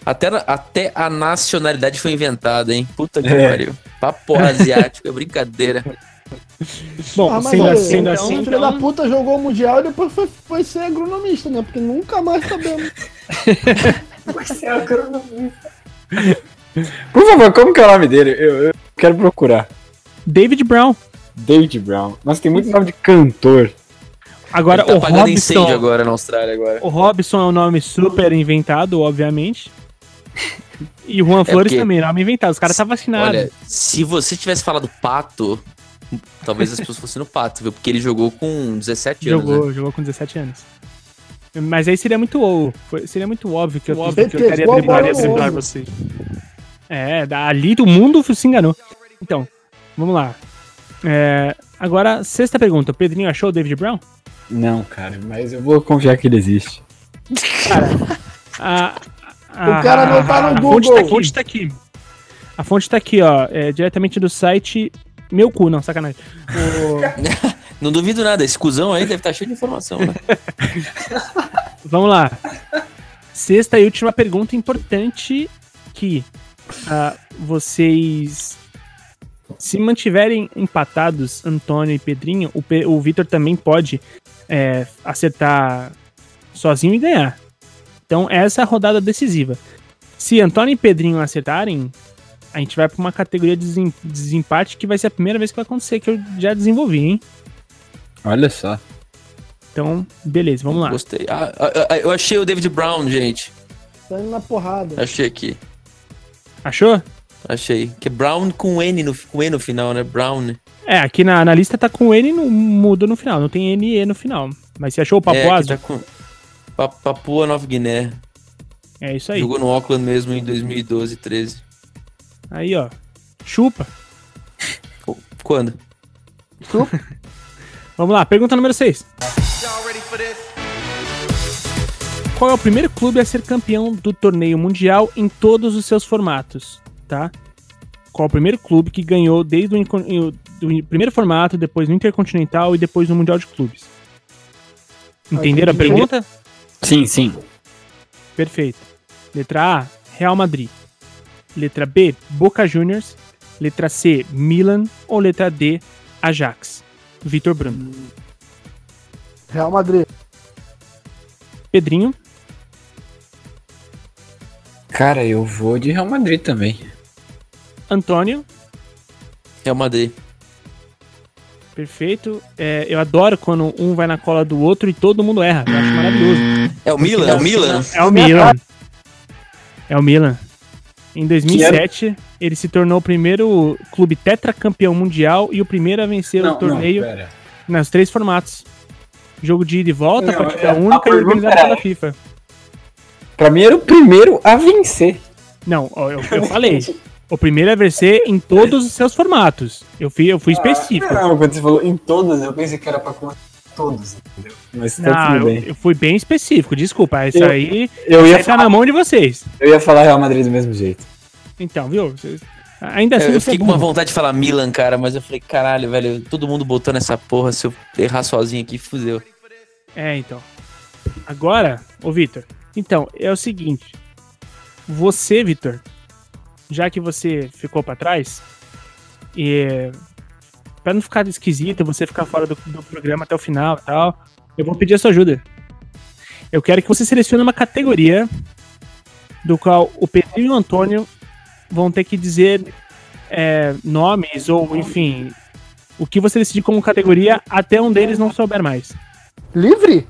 S4: Até, até a nacionalidade foi inventada, hein? Puta que
S2: É.
S4: pariu. Papo asiático é brincadeira. [laughs] [laughs]
S1: Bom,
S3: Ah, mas
S1: sendo,
S3: olha,
S1: assim, sendo
S3: então,
S1: assim,
S3: o filho da
S1: então,
S3: puta jogou o Mundial e depois foi, foi ser agronomista, né? Porque nunca mais sabemos. [laughs] [laughs]
S2: Por favor, como que é o nome dele? Eu, eu quero procurar.
S1: David Brown.
S2: David Brown. Nossa, tem muito nome de cantor.
S1: Agora,
S4: tá
S1: o
S4: apagando incêndio
S1: Robson.
S4: agora na Austrália agora.
S1: O Robson é um nome super inventado, obviamente. E o Juan Flores
S4: porque-
S1: também, nome inventado. Os caras tá vacinado.
S4: Olha, se você tivesse falado pato, talvez as pessoas fossem no pato, viu? Porque ele jogou com 17 anos,
S1: jogou,
S4: né?
S1: jogou com 17 anos. Mas aí seria muito, foi- seria muito óbvio que eu,
S3: óbvio
S1: que eu driblar
S3: ombro.
S1: vocês. É, da- ali o mundo se enganou. Então, vamos lá. É, agora, sexta pergunta. O Pedrinho achou o David Brown?
S2: Não, cara, mas eu vou confiar que ele existe.
S1: A,
S3: O cara não tá no
S1: a
S3: Google.
S1: tá A fonte tá aqui. A fonte tá aqui, ó. É, diretamente do site Meu Cu, não, sacanagem. O- [laughs]
S4: Não duvido nada, esse cuzão aí deve estar cheio de informação, né? [laughs]
S1: Vamos lá. Sexta e última pergunta importante que ah, vocês se mantiverem empatados, Antônio e Pedrinho, o, Pe- o Vitor também pode é, acertar sozinho e ganhar. Então essa é a rodada decisiva. Se Antônio e Pedrinho acertarem, a gente vai para uma categoria de desem- desempate que vai ser a primeira vez que vai acontecer, que eu já desenvolvi, hein?
S2: Olha só.
S1: Então, beleza, vamos lá.
S4: Gostei. Ah, ah, ah, eu achei o David Brown, gente.
S3: Tá indo na porrada.
S4: Achei aqui.
S1: Achou?
S4: Achei. Que é Brown com N no, com E no final, né? Brown.
S1: É, aqui na, na lista tá com N no, mudo no final, não tem N e E no final. Mas você achou o
S4: é, que
S1: Papuaso?
S4: tá com... Pa- Papua Nova Guiné.
S1: É isso aí.
S4: Jogou no Auckland mesmo em 2012, 13.
S1: Aí, ó. Chupa.
S4: Quando? [laughs]
S1: Vamos lá, pergunta número 6. Qual é o primeiro clube a ser campeão do torneio mundial em todos os seus formatos, tá? Qual é o primeiro clube que ganhou desde o do primeiro formato, depois no Intercontinental e depois no Mundial de Clubes? Entenderam a pergunta?
S2: Sim, sim.
S1: Perfeito. Letra A, Real Madrid. Letra B, Boca Juniors. Letra C, Milan. Ou letra D, Ajax. Vitor Bruno.
S3: Real Madrid.
S1: Pedrinho.
S2: Cara, eu vou de Real Madrid também.
S1: Antônio.
S4: Real Madrid.
S1: Perfeito. É, eu adoro quando um vai na cola do outro e todo mundo erra. Eu acho maravilhoso.
S4: É o Milan? É o Milan?
S1: É o Milan. É o Milan. Em 2007, ele se tornou o primeiro clube tetracampeão mundial e o primeiro a vencer o torneio nos três formatos. Jogo de ida e volta,
S2: Não,
S1: partida
S2: é,
S1: única e organizada pela FIFA.
S2: Pra mim era o primeiro a vencer.
S1: Não, ó, eu, eu [laughs] falei. O primeiro a vencer em todos os seus formatos. Eu fui, eu fui específico.
S2: Não, quando você falou em todas, eu pensei que era pra contar todos, entendeu? Mas tá
S1: Não,
S2: tudo
S1: eu,
S2: bem.
S1: eu fui bem específico, desculpa. Isso
S2: Eu-
S1: aí,
S2: Eu ia,
S1: aí tá na mão de vocês.
S2: eu ia falar Real Madrid do mesmo jeito.
S1: Então, viu? Vocês- Ainda assim,
S4: Eu, eu fiquei com uma vontade de falar Milan, cara, mas eu falei, caralho, velho, todo mundo botou nessa porra, se eu errar sozinho aqui, fudeu.
S1: É, então. Agora, ô Vitor. Então, é o seguinte. Você, Vitor, já que você ficou pra trás, e para não ficar esquisito, você ficar fora do, do programa até o final e tal, eu vou pedir a sua ajuda. Eu quero que você selecione uma categoria do qual o Pedrinho e o Antônio vão ter que dizer é, nomes ou, enfim, o que você decidir como categoria até um deles não souber mais
S3: Livre?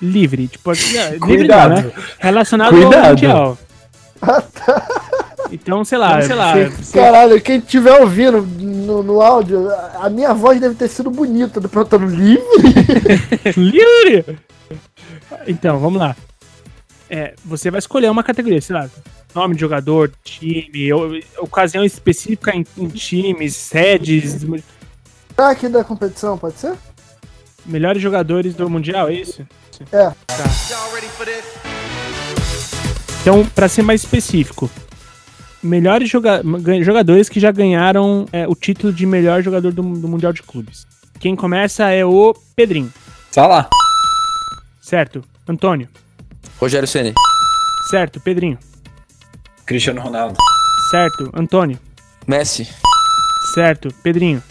S1: livre, tipo, é, livre não, né? Relacionado
S2: Cuidado.
S1: ao mundial. Então, sei lá, sei lá. você-
S3: Caralho, quem estiver ouvindo no, no áudio, a minha voz deve ter sido bonita do perguntando livre. [laughs]
S1: livre. Então, vamos lá. É, você vai escolher uma categoria, sei lá, nome de jogador, time, ou- ocasião específica em, em times, sedes,
S3: Tá aqui da competição, pode ser?
S1: melhores jogadores do mundial, é isso?
S3: É.
S1: Tá. Então, para ser mais específico, melhores joga- jogadores que já ganharam é, o título de melhor jogador do, do Mundial de Clubes. Quem começa é o Pedrinho,
S2: Salah.
S1: certo? Antônio,
S4: Rogério Ceni.
S1: certo? Pedrinho,
S2: Cristiano Ronaldo.
S1: certo? Antônio,
S4: Messi.
S1: certo? Pedrinho.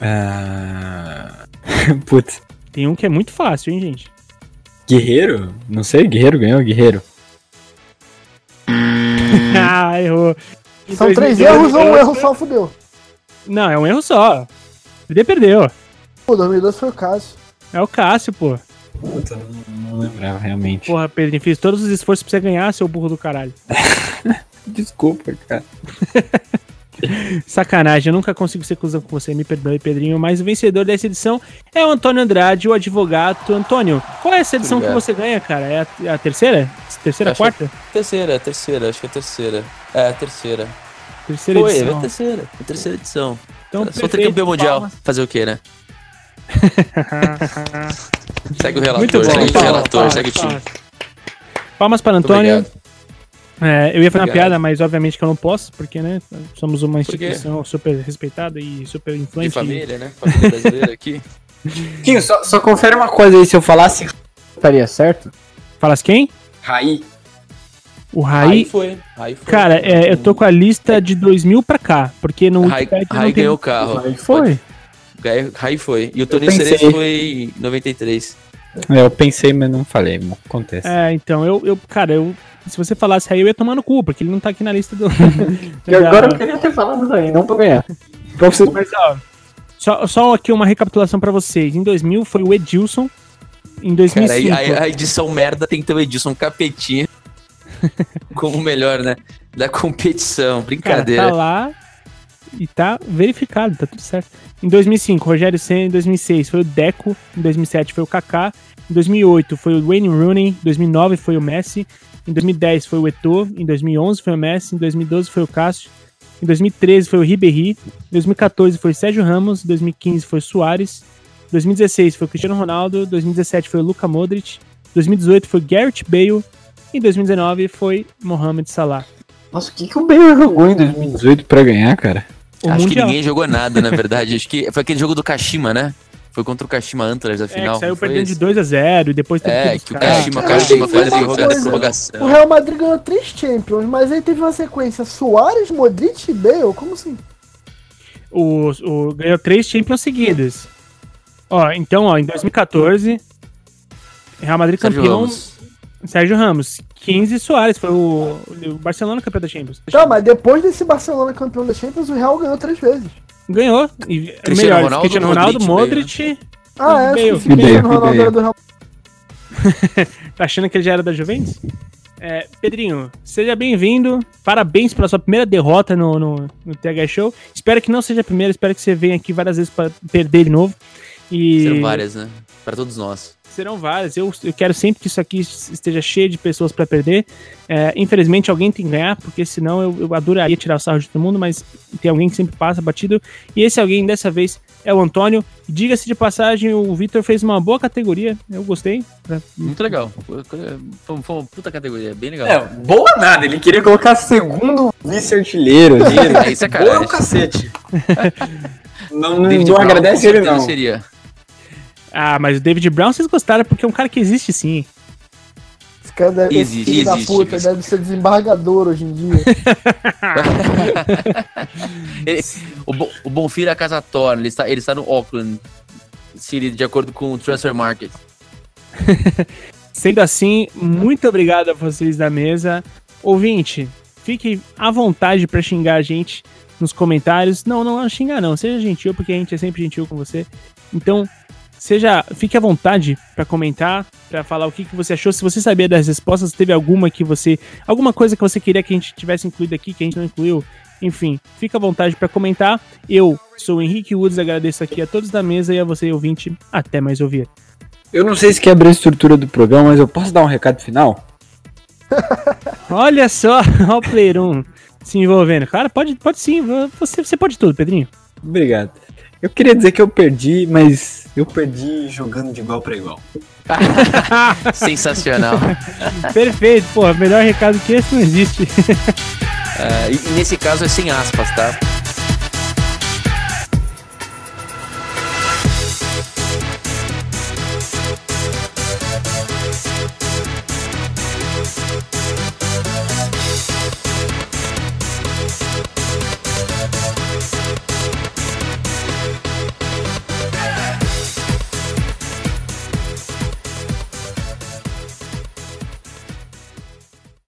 S2: Ah... [laughs] Putz.
S1: Tem um que é muito fácil, hein, gente?
S2: Guerreiro? Não sei, Guerreiro ganhou, Guerreiro. [laughs]
S1: ah, errou. Em
S3: São três
S1: 2012,
S3: erros ou um erro só fudeu.
S1: Não, é um erro só. Perder, perdeu.
S3: Pô, 2012 foi o Cássio.
S1: É o Cássio, pô.
S2: Puta, não, não lembrava realmente.
S1: Porra, Pedrinho, fiz todos os esforços pra você ganhar, seu burro do caralho. [laughs]
S2: Desculpa, cara. [laughs]
S1: Sacanagem, eu nunca consigo ser cuzão com você, me perdoe, Pedrinho. Mas o vencedor dessa edição é o Antônio Andrade, o advogado. Antônio, qual é essa edição que você ganha, cara? É a, é a terceira? Terceira,
S4: Acho é
S1: quarta?
S4: Terceira, terceira, acho que é terceira. É, a terceira.
S1: Terceira
S4: Foi, é
S1: edição.
S4: a terceira. É a terceira edição.
S1: Então,
S4: Sou
S1: perfeito,
S4: tricampeão mundial.
S1: palmas.
S4: Fazer o quê, né? [laughs] Segue o relator,
S1: Muito bom,
S4: segue o
S1: palmas,
S4: relator,
S1: palmas,
S4: segue o time.
S1: palmas. Palmas para Antônio. É, eu ia fazer uma piada, mas obviamente que eu não posso, porque, né, somos uma instituição super respeitada e super
S4: De
S1: influente.
S4: família, né? Família brasileira aqui. [laughs]
S2: Quinho, só, só confere uma coisa aí, se eu falasse estaria certo?
S1: Falas quem?
S2: Raí.
S1: O
S4: Aí
S1: Raí.
S4: foi. Aí foi.
S1: Cara, é, eu tô com a lista de 2000 pra cá, porque no
S4: Raí, Raí
S1: tem-
S4: ganhou o carro.
S2: Raí
S1: Foi.
S4: Raí- Raí foi. E o Toninho. Cerezo foi em 93.
S2: É, eu pensei, mas não falei, mano. Acontece.
S1: É, então, eu, eu, cara, eu. Se você falasse Raí, eu ia tomar no cu, porque ele não tá aqui na lista do. [laughs]
S2: E agora eu queria ter falado daí, não pra ganhar. Pra você...
S1: Mas, ó, só, só aqui uma recapitulação pra vocês. Em 2000 foi o Edilson. Em
S4: Cara, aí
S1: 2005.
S4: a, a edição merda tem que ter o Edilson Capetinha [laughs] como o melhor, né? Da competição.
S1: Cara,
S4: Brincadeira.
S1: tá lá e tá verificado, tá tudo certo. Em 2005, Rogério Senna. Em 2006 foi o Deco. Em 2007 foi o Kaká. Em 2008 foi o Wayne Rooney. Em 2009 foi o Messi. Em 2010 foi o Eto'o. Em 2011 foi o Messi. Em 2012 foi o Cássio. Em 2013 foi o Ribéry. Em 2014 foi o Sérgio Ramos. Em 2015 foi o Soares. Em 2016 foi o Cristiano Ronaldo. Em 2017 foi o Luka Modric. Em 2018 foi o Garrett Bale. Em 2019 foi Mohamed Salah.
S2: Nossa, o que, que o Bale jogou em 2018 pra ganhar, cara?
S1: O
S4: Acho que
S1: Mundial.
S4: ninguém jogou nada, na verdade. Acho que foi aquele jogo do Kashima, né? Foi contra o Kashima Antlers a
S1: É,
S4: final.
S1: que saiu perdendo de
S4: esse?
S1: 2 a 0 e depois teve
S4: É,
S1: que
S4: que o. Kashima,
S3: cara,
S4: Kashima faz
S3: uma
S4: a da
S3: O
S4: prorrogação.
S3: Real Madrid ganhou três Champions, mas aí teve uma sequência Soares, Modric e Bale. Como assim?
S1: O, o, ganhou três Champions seguidas. Ó, então, ó, em 2014, Real Madrid
S4: Sérgio
S1: campeão,
S4: Ramos.
S1: Sérgio Ramos. 15 Soares, foi o, o Barcelona campeão da Champions.
S3: Tá, mas depois desse Barcelona campeão da Champions, o Real ganhou três vezes.
S1: Ganhou. E
S4: Cristiano
S1: melhor,
S4: Ronaldo,
S1: Cristiano Ronaldo,
S4: Modric,
S1: Modric.
S3: Ah, é,
S1: Bale.
S3: esqueci que o
S2: Bale,
S3: Cristiano Ronaldo
S2: Bale.
S3: era do Real [laughs]
S1: Tá achando que ele já era da Juventus? É, Pedrinho, seja bem-vindo. Parabéns pela sua primeira derrota no, no, no TH Show. Espero que não seja a primeira, espero que você venha aqui várias vezes pra perder de novo. E
S4: Serão várias, né? Pra todos nós.
S1: Serão várias. Eu, eu quero sempre que isso aqui esteja cheio de pessoas pra perder. É, infelizmente, alguém tem que ganhar, porque senão eu, eu adoraria tirar o sarro de todo mundo, mas tem alguém que sempre passa batido. E esse alguém dessa vez é o Antônio. Diga-se de passagem, o Vitor fez uma boa categoria. Eu gostei.
S4: Muito legal. Foi, foi- uma puta categoria, bem legal.
S2: É, boa nada, ele queria colocar segundo vice-artilheiro. ali.
S4: Aí,
S2: Boa
S4: sacanagem.
S2: é o cacete. [laughs] não não, não agradece ele, não.
S4: Seria.
S1: Ah, mas o David Brown vocês gostaram porque é um cara que existe sim.
S3: Esse cara deve,
S4: Existe,
S3: filho da
S4: existe,
S3: puta
S4: existe.
S3: deve ser desembargador hoje em dia. [laughs]
S4: Ele- o, o Bonfim é a casa torna, ele está, ele está no Auckland City, de acordo com o Transfer Market. [laughs]
S1: Sendo assim, muito obrigado a vocês da mesa. Ouvinte, fique à vontade pra xingar a gente nos comentários. Não, não xingar não, seja gentil, porque a gente é sempre gentil com você. Então, seja, fique à vontade pra comentar, pra falar o que, que você achou. Se você sabia das respostas, teve alguma que você, alguma coisa que você queria que a gente tivesse incluído aqui que a gente não incluiu, enfim, fique à vontade pra comentar. Eu sou o Henrique Woods, agradeço aqui a todos da mesa e a você ouvinte. Até mais ouvir.
S2: Eu não sei se quebra a estrutura do programa, mas eu posso dar um recado final? [laughs]
S1: Olha só, [laughs] olha o Player 1 se envolvendo. Cara, pode, pode sim, você, você pode tudo, Pedrinho.
S2: Obrigado. Eu queria dizer que eu perdi, mas eu perdi jogando de igual pra igual. [laughs]
S4: Sensacional.
S1: Perfeito, pô, melhor recado que esse não existe.
S4: E, [laughs] e nesse caso é sem aspas, tá?